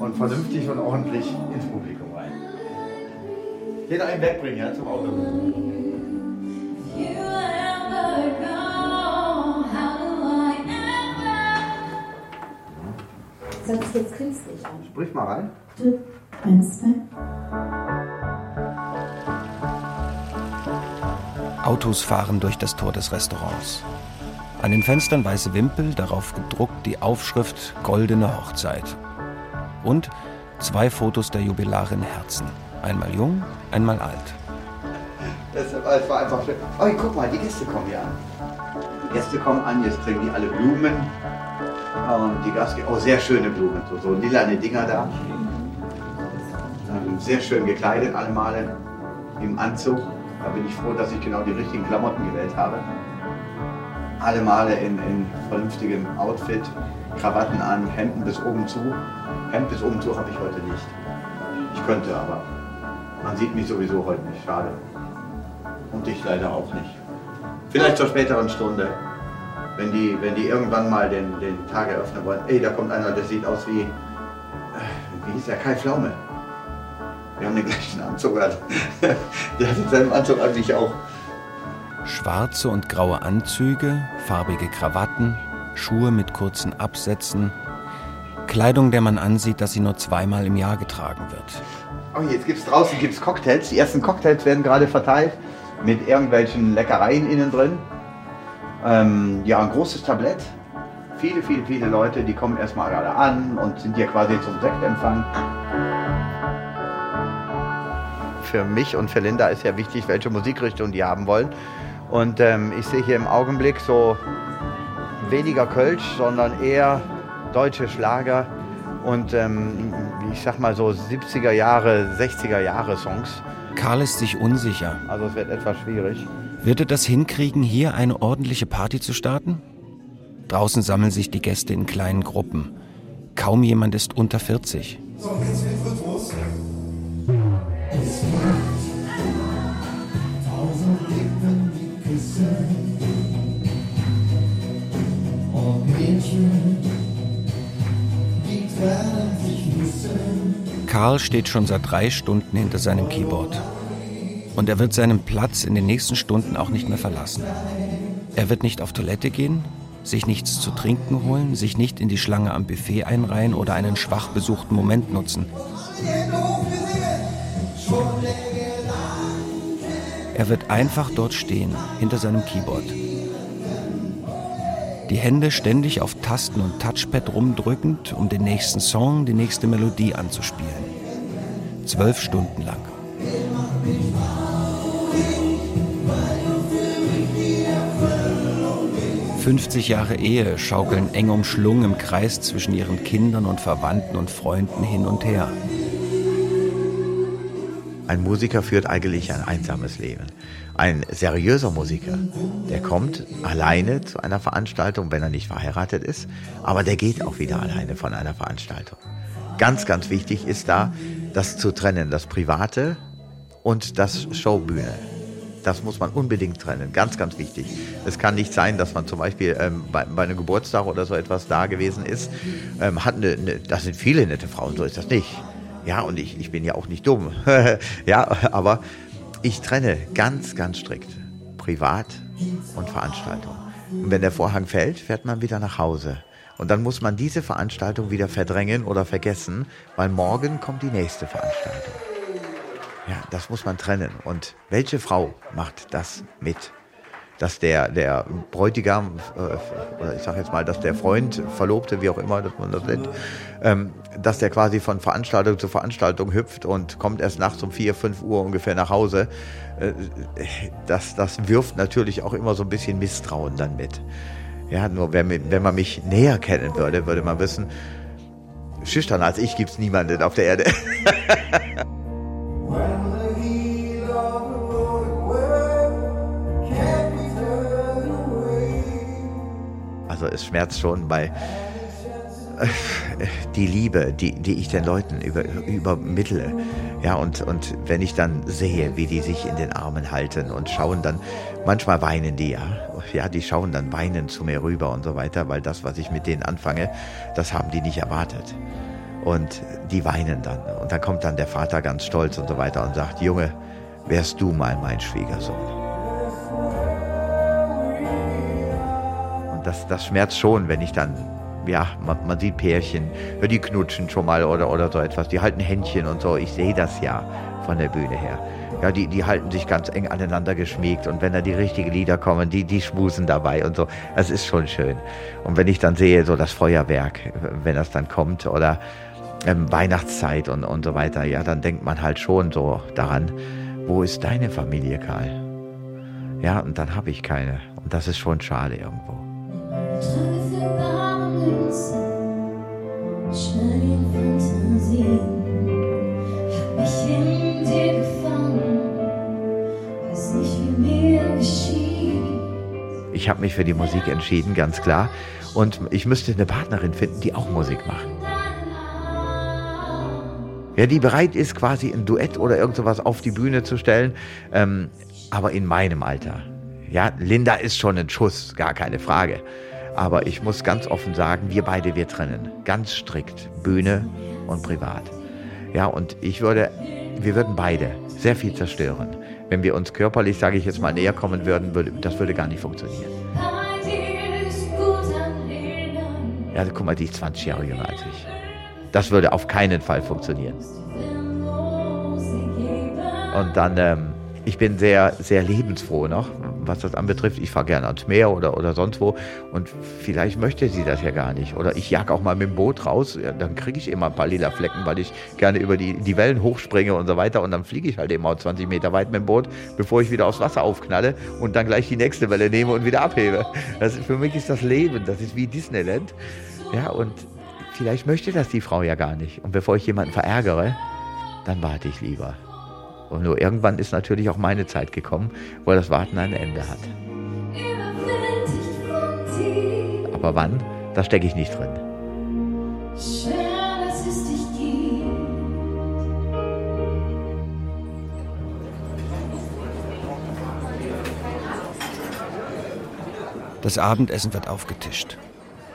Und vernünftig und ordentlich ins Publikum rein. Jeder einen wegbringen, ja, zum Auto. Soll es jetzt künstlich an? Sprich mal rein. Eins, zwei. Autos fahren durch das Tor des Restaurants. An den Fenstern weiße Wimpel, darauf gedruckt die Aufschrift Goldene Hochzeit. Und zwei Fotos der Jubilarin Herzen. Einmal jung, einmal alt. Das, war einfach schön. Oh, guck mal, die Gäste kommen ja an. Die Gäste kommen an, jetzt kriegen die alle Blumen. Und die Gastgeber, oh, sehr schöne Blumen, so, so lilane Dinger da. Ähm, Sehr schön gekleidet, alle Male im Anzug. Da bin ich froh, dass ich genau die richtigen Klamotten gewählt habe. Alle Male in, in vernünftigem Outfit, Krawatten an, Hemden bis oben zu. Hemd bis oben zu habe ich heute nicht. Ich könnte, aber man sieht mich sowieso heute nicht. Schade. Und dich leider auch nicht. Vielleicht zur späteren Stunde, wenn die, wenn die irgendwann mal den, den Tag eröffnen wollen. Ey, da kommt einer, der sieht aus wie, äh, wie hieß der, Kai Pflaume. Wir haben den gleichen Anzug an. Der hat denselben Anzug an wie ich auch. Schwarze und graue Anzüge, farbige Krawatten, Schuhe mit kurzen Absätzen. Kleidung, der man ansieht, dass sie nur zweimal im Jahr getragen wird. Oh, jetzt gibt's draußen gibt's Cocktails. Die ersten Cocktails werden gerade verteilt. mit irgendwelchen Leckereien innen drin. Ähm, ja, ein großes Tablett. Viele, viele, viele Leute, die kommen erstmal gerade an und sind hier quasi zum Sektempfang. Für mich und für Linda ist ja wichtig, welche Musikrichtung die haben wollen. Und ähm, ich sehe hier im Augenblick so weniger Kölsch, sondern eher deutsche Schlager und ähm, ich sag mal so 70er Jahre, 60er Jahre Songs. Karl ist sich unsicher. Also es wird etwas schwierig. Wird er das hinkriegen, hier eine ordentliche Party zu starten? Draußen sammeln sich die Gäste in kleinen Gruppen. Kaum jemand ist unter 40. So, jetzt Karl steht schon seit drei Stunden hinter seinem Keyboard. Und er wird seinen Platz in den nächsten Stunden auch nicht mehr verlassen. Er wird nicht auf Toilette gehen, sich nichts zu trinken holen, sich nicht in die Schlange am Buffet einreihen oder einen schwach besuchten Moment nutzen. Er wird einfach dort stehen, hinter seinem Keyboard. Die Hände ständig auf Tasten und Touchpad rumdrückend, um den nächsten Song, die nächste Melodie anzuspielen. Zwölf Stunden lang. 50 Jahre Ehe schaukeln eng umschlungen im Kreis zwischen ihren Kindern und Verwandten und Freunden hin und her. Ein Musiker führt eigentlich ein einsames Leben. Ein seriöser Musiker, der kommt alleine zu einer Veranstaltung, wenn er nicht verheiratet ist, aber der geht auch wieder alleine von einer Veranstaltung. Ganz, ganz wichtig ist da, das zu trennen, das Private und das Showbühne. Das muss man unbedingt trennen, ganz, ganz wichtig. Es kann nicht sein, dass man zum Beispiel ähm, bei, bei, einem Geburtstag oder so etwas da gewesen ist. Ähm, hat eine, eine, das sind viele nette Frauen, so ist das nicht. Ja, und ich, ich bin ja auch nicht dumm. ja, aber ich trenne ganz, ganz strikt Privat und Veranstaltung. Und wenn der Vorhang fällt, fährt man wieder nach Hause. Und dann muss man diese Veranstaltung wieder verdrängen oder vergessen, weil morgen kommt die nächste Veranstaltung. Ja, das muss man trennen. Und welche Frau macht das mit? Dass der, der Bräutigam, äh, oder ich sage jetzt mal, dass der Freund, Verlobte, wie auch immer dass man das nennt, ähm, dass der quasi von Veranstaltung zu Veranstaltung hüpft und kommt erst nachts um 4, 5 Uhr ungefähr nach Hause. Äh, das, das wirft natürlich auch immer so ein bisschen Misstrauen dann mit. Ja, nur wenn, wenn man mich näher kennen würde, würde man wissen, schüchtern als ich gibt es niemanden auf der Erde. Also es schmerzt schon bei äh, die Liebe, die, die ich den Leuten über, übermittle. Ja, und, und wenn ich dann sehe, wie die sich in den Armen halten und schauen dann, manchmal weinen die ja. Ja, die schauen dann weinend zu mir rüber und so weiter, weil das, was ich mit denen anfange, das haben die nicht erwartet. Und die weinen dann. Und dann kommt dann der Vater ganz stolz und so weiter und sagt, Junge, wärst du mal mein Schwiegersohn. Das, das schmerzt schon, wenn ich dann, ja, man, man sieht Pärchen, die knutschen schon mal oder, oder so etwas, die halten Händchen und so. Ich sehe das ja von der Bühne her. Ja, die, die halten sich ganz eng aneinander geschmiegt und wenn da die richtigen Lieder kommen, die, die schmusen dabei und so. Das ist schon schön. Und wenn ich dann sehe, so das Feuerwerk, wenn das dann kommt oder ähm, Weihnachtszeit und, und so weiter, ja, dann denkt man halt schon so daran, wo ist deine Familie, Karl? Ja, und dann habe ich keine. Und das ist schon schade irgendwo. Ich habe mich für die Musik entschieden, ganz klar. Und ich müsste eine Partnerin finden, die auch Musik macht. Ja, die bereit ist, quasi ein Duett oder irgend sowas auf die Bühne zu stellen, ähm, aber in meinem Alter. Ja, Linda ist schon ein Schuss, gar keine Frage. Aber ich muss ganz offen sagen, wir beide, wir trennen. Ganz strikt. Bühne und privat. Ja, und ich würde, wir würden beide sehr viel zerstören. Wenn wir uns körperlich, sage ich jetzt mal, näher kommen würden, würde, das würde gar nicht funktionieren. Ja, guck mal, die ist 20 Jahre jünger als ich. Das würde auf keinen Fall funktionieren. Und dann, ähm, ich bin sehr, sehr lebensfroh noch, was das anbetrifft. Ich fahre gerne ans Meer oder, oder sonst wo. Und vielleicht möchte sie das ja gar nicht. Oder ich jag auch mal mit dem Boot raus, ja, dann kriege ich immer ein paar lila Flecken, weil ich gerne über die, die Wellen hochspringe und so weiter. Und dann fliege ich halt eben auch 20 Meter weit mit dem Boot, bevor ich wieder aufs Wasser aufknalle und dann gleich die nächste Welle nehme und wieder abhebe. Das ist, für mich ist das Leben, das ist wie Disneyland. Ja, und vielleicht möchte das die Frau ja gar nicht. Und bevor ich jemanden verärgere, dann warte ich lieber. Und nur irgendwann ist natürlich auch meine Zeit gekommen, wo das Warten ein Ende hat. Aber wann, da stecke ich nicht drin. Das Abendessen wird aufgetischt.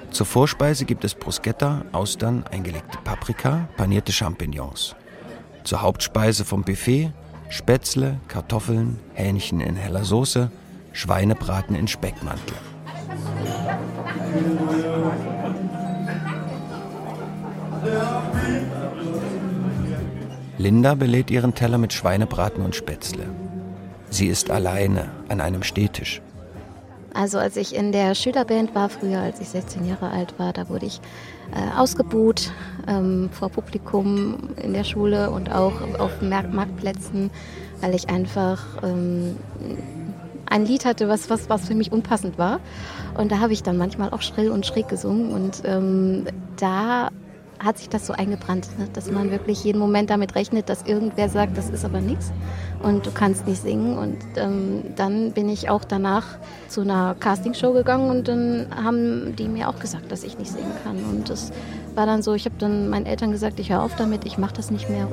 Zur Vorspeise gibt es Bruschetta, Austern, eingelegte Paprika, panierte Champignons. Zur Hauptspeise vom Buffet Spätzle, Kartoffeln, Hähnchen in heller Soße, Schweinebraten in Speckmantel. Linda belädt ihren Teller mit Schweinebraten und Spätzle. Sie ist alleine an einem Stehtisch. Also als ich in der Schülerband war, früher als ich 16 Jahre alt war, da wurde ich äh, ausgebuht ähm, vor Publikum in der Schule und auch auf Marktplätzen, weil ich einfach ähm, ein Lied hatte, was, was, was für mich unpassend war. Und da habe ich dann manchmal auch schrill und schräg gesungen. Und ähm, da hat sich das so eingebrannt, ne? dass man wirklich jeden Moment damit rechnet, dass irgendwer sagt, das ist aber nichts und du kannst nicht singen. Und ähm, dann bin ich auch danach zu einer Castingshow gegangen und dann haben die mir auch gesagt, dass ich nicht singen kann. Und das war dann so, ich habe dann meinen Eltern gesagt, ich höre auf damit, ich mache das nicht mehr.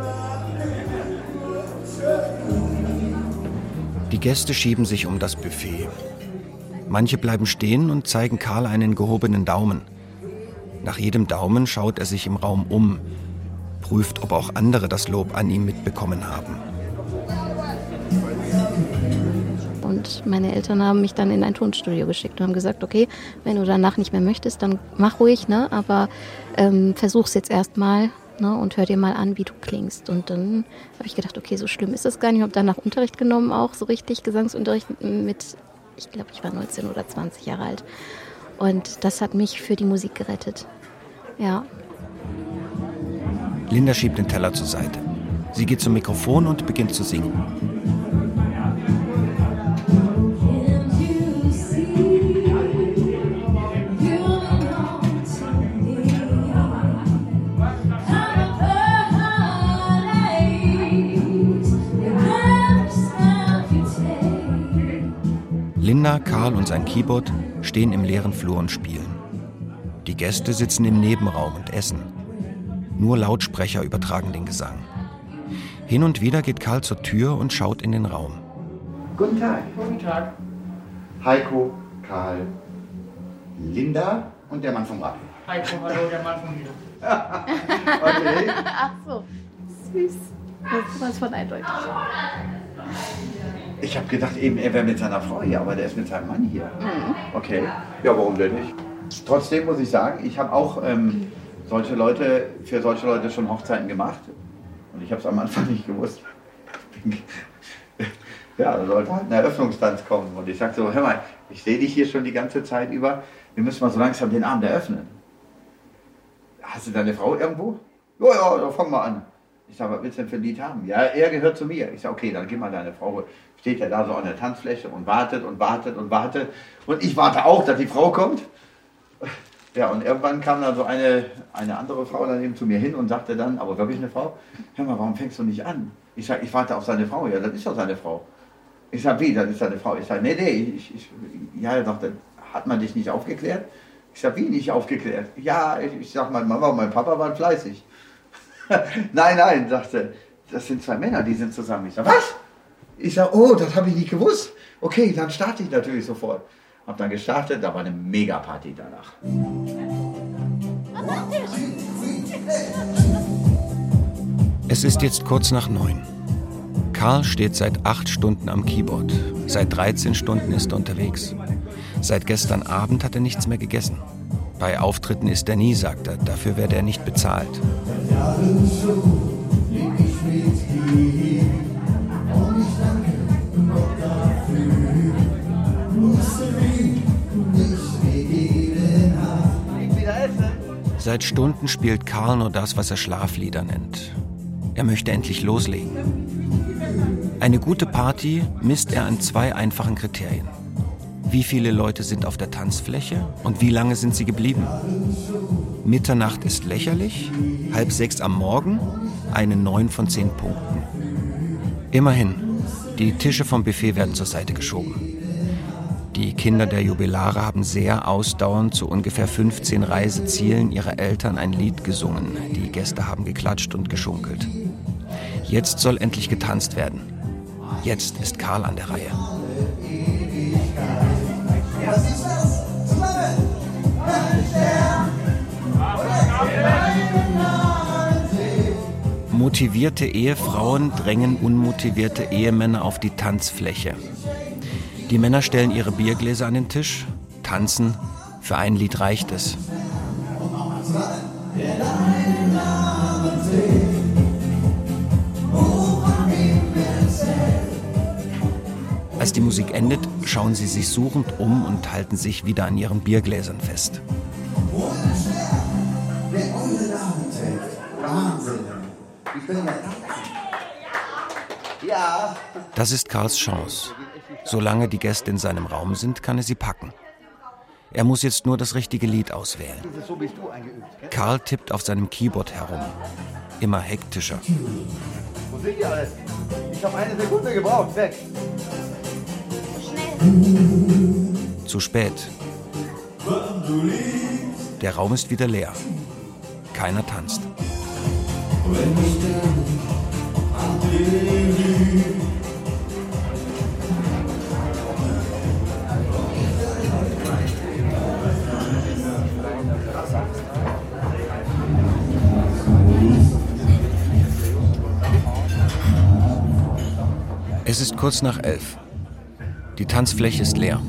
Die Gäste schieben sich um das Buffet. Manche bleiben stehen und zeigen Karl einen gehobenen Daumen. Nach jedem Daumen schaut er sich im Raum um, prüft, ob auch andere das Lob an ihm mitbekommen haben. Und meine Eltern haben mich dann in ein Tonstudio geschickt und haben gesagt, okay, wenn du danach nicht mehr möchtest, dann mach ruhig, ne? aber ähm, versuch's jetzt erstmal ne? und hör dir mal an, wie du klingst. Und dann habe ich gedacht, okay, so schlimm ist das gar nicht. Ich habe danach Unterricht genommen, auch so richtig Gesangsunterricht mit, ich glaube, ich war 19 oder 20 Jahre alt. Und das hat mich für die Musik gerettet. Ja. Linda schiebt den Teller zur Seite. Sie geht zum Mikrofon und beginnt zu singen. Linda, Karl und sein Keyboard stehen im leeren Flur und spielen. Die Gäste sitzen im Nebenraum und essen. Nur Lautsprecher übertragen den Gesang. Hin und wieder geht Karl zur Tür und schaut in den Raum. Guten Tag. Guten Tag. Heiko, Karl, Linda und der Mann vom Radio. Heiko, hallo, der Mann von mir. Okay. Ach so, süß. Das ist sowas von eindeutig. Ich habe gedacht, eben er wäre mit seiner Frau hier, aber der ist mit seinem Mann hier. Mhm. Okay. Ja, warum denn nicht? Trotzdem muss ich sagen, ich habe auch ähm, solche Leute, für solche Leute schon Hochzeiten gemacht. Und ich habe es am Anfang nicht gewusst. ja, da sollte halt ein Eröffnungstanz kommen. Und ich sage so, hör mal, ich sehe dich hier schon die ganze Zeit über. Wir müssen mal so langsam den Abend eröffnen. Hast du deine Frau irgendwo? Ja, ja, da fangen wir an. Ich sage, was willst du denn für ein Lied haben? Ja, er gehört zu mir. Ich sage, okay, dann gib mal deine Frau. Steht ja da so an der Tanzfläche und wartet und wartet und wartet. Und ich warte auch, dass die Frau kommt. Ja, und irgendwann kam dann so eine, eine andere Frau daneben zu mir hin und sagte dann, aber wirklich eine Frau, hör mal, warum fängst du nicht an? Ich sage, ich warte auf seine Frau. Ja, das ist doch seine Frau. Ich sage, wie, das ist seine Frau? Ich sage, nee, nee, ich, ich, ja, er sagte, hat man dich nicht aufgeklärt? Ich sage, wie nicht aufgeklärt? Ja, ich, ich sage, meine Mama und mein Papa waren fleißig. nein, nein, sagte, das sind zwei Männer, die sind zusammen. Ich sage, was? Ich sage, oh, das habe ich nicht gewusst. Okay, dann starte ich natürlich sofort. Hab dann gestartet, da war eine Mega-Party danach. Es ist jetzt kurz nach neun. Karl steht seit acht Stunden am Keyboard. Seit 13 Stunden ist er unterwegs. Seit gestern Abend hat er nichts mehr gegessen. Bei Auftritten ist er nie, sagt er. Dafür werde er nicht bezahlt. Seit Stunden spielt Karl nur das, was er Schlaflieder nennt. Er möchte endlich loslegen. Eine gute Party misst er an zwei einfachen Kriterien. Wie viele Leute sind auf der Tanzfläche und wie lange sind sie geblieben? Mitternacht ist lächerlich, halb sechs am Morgen, eine neun von zehn Punkten. Immerhin, die Tische vom Buffet werden zur Seite geschoben. Die Kinder der Jubilare haben sehr ausdauernd zu ungefähr 15 Reisezielen ihrer Eltern ein Lied gesungen. Die Gäste haben geklatscht und geschunkelt. Jetzt soll endlich getanzt werden. Jetzt ist Karl an der Reihe. Motivierte Ehefrauen drängen unmotivierte Ehemänner auf die Tanzfläche. Die Männer stellen ihre Biergläser an den Tisch, tanzen, für ein Lied reicht es. Als die Musik endet, schauen sie sich suchend um und halten sich wieder an ihren Biergläsern fest. Das ist Karls Chance. Solange die Gäste in seinem Raum sind, kann er sie packen. Er muss jetzt nur das richtige Lied auswählen. Karl tippt auf seinem Keyboard herum. Immer hektischer. Wo sind die alle? Ich habe eine Sekunde gebraucht. Weg. Zu spät. Der Raum ist wieder leer. Keiner tanzt. Es ist kurz nach elf. Die Tanzfläche ist leer.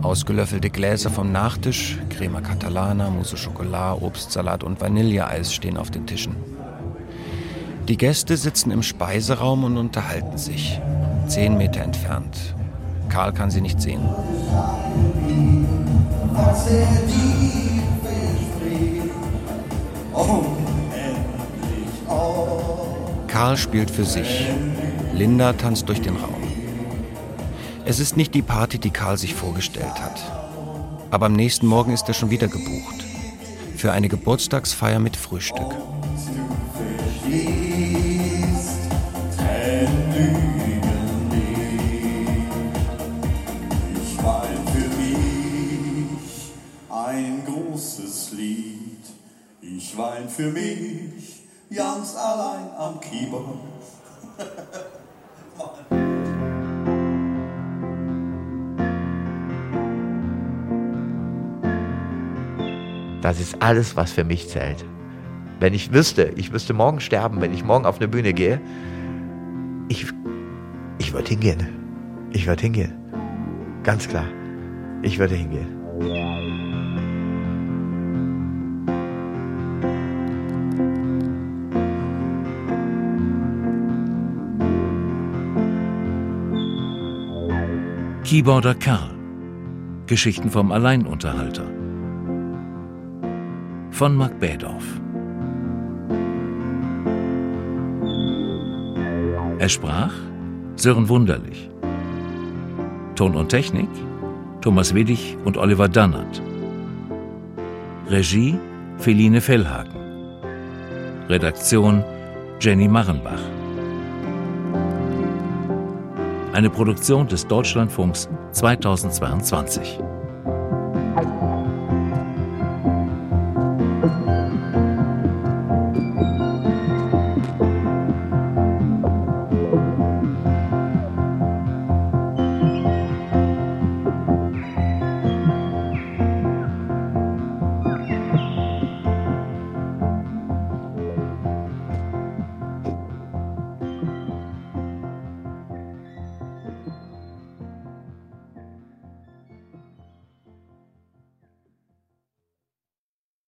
Ausgelöffelte Gläser vom Nachtisch, Crema Catalana, Mousse Schokolade, Obstsalat und Vanilleeis stehen auf den Tischen. Die Gäste sitzen im Speiseraum und unterhalten sich, zehn Meter entfernt. Karl kann sie nicht sehen. Karl spielt für sich. Linda tanzt durch den Raum. Es ist nicht die Party, die Karl sich vorgestellt hat. Aber am nächsten Morgen ist er schon wieder gebucht. Für eine Geburtstagsfeier mit Frühstück. Ich wein für mich ganz allein am Keyboard. Das ist alles, was für mich zählt. Wenn ich wüsste, ich müsste morgen sterben, wenn ich morgen auf eine Bühne gehe, ich, ich würde hingehen. Ich würde hingehen. Ganz klar. Ich würde hingehen. Keyboarder Karl. Geschichten vom Alleinunterhalter. Von Mark Bädorf. Er sprach Sören Wunderlich. Ton und Technik Thomas Widdig und Oliver Dannert. Regie Feline Fellhagen. Redaktion Jenny Marrenbach. Eine Produktion des Deutschlandfunks 2022.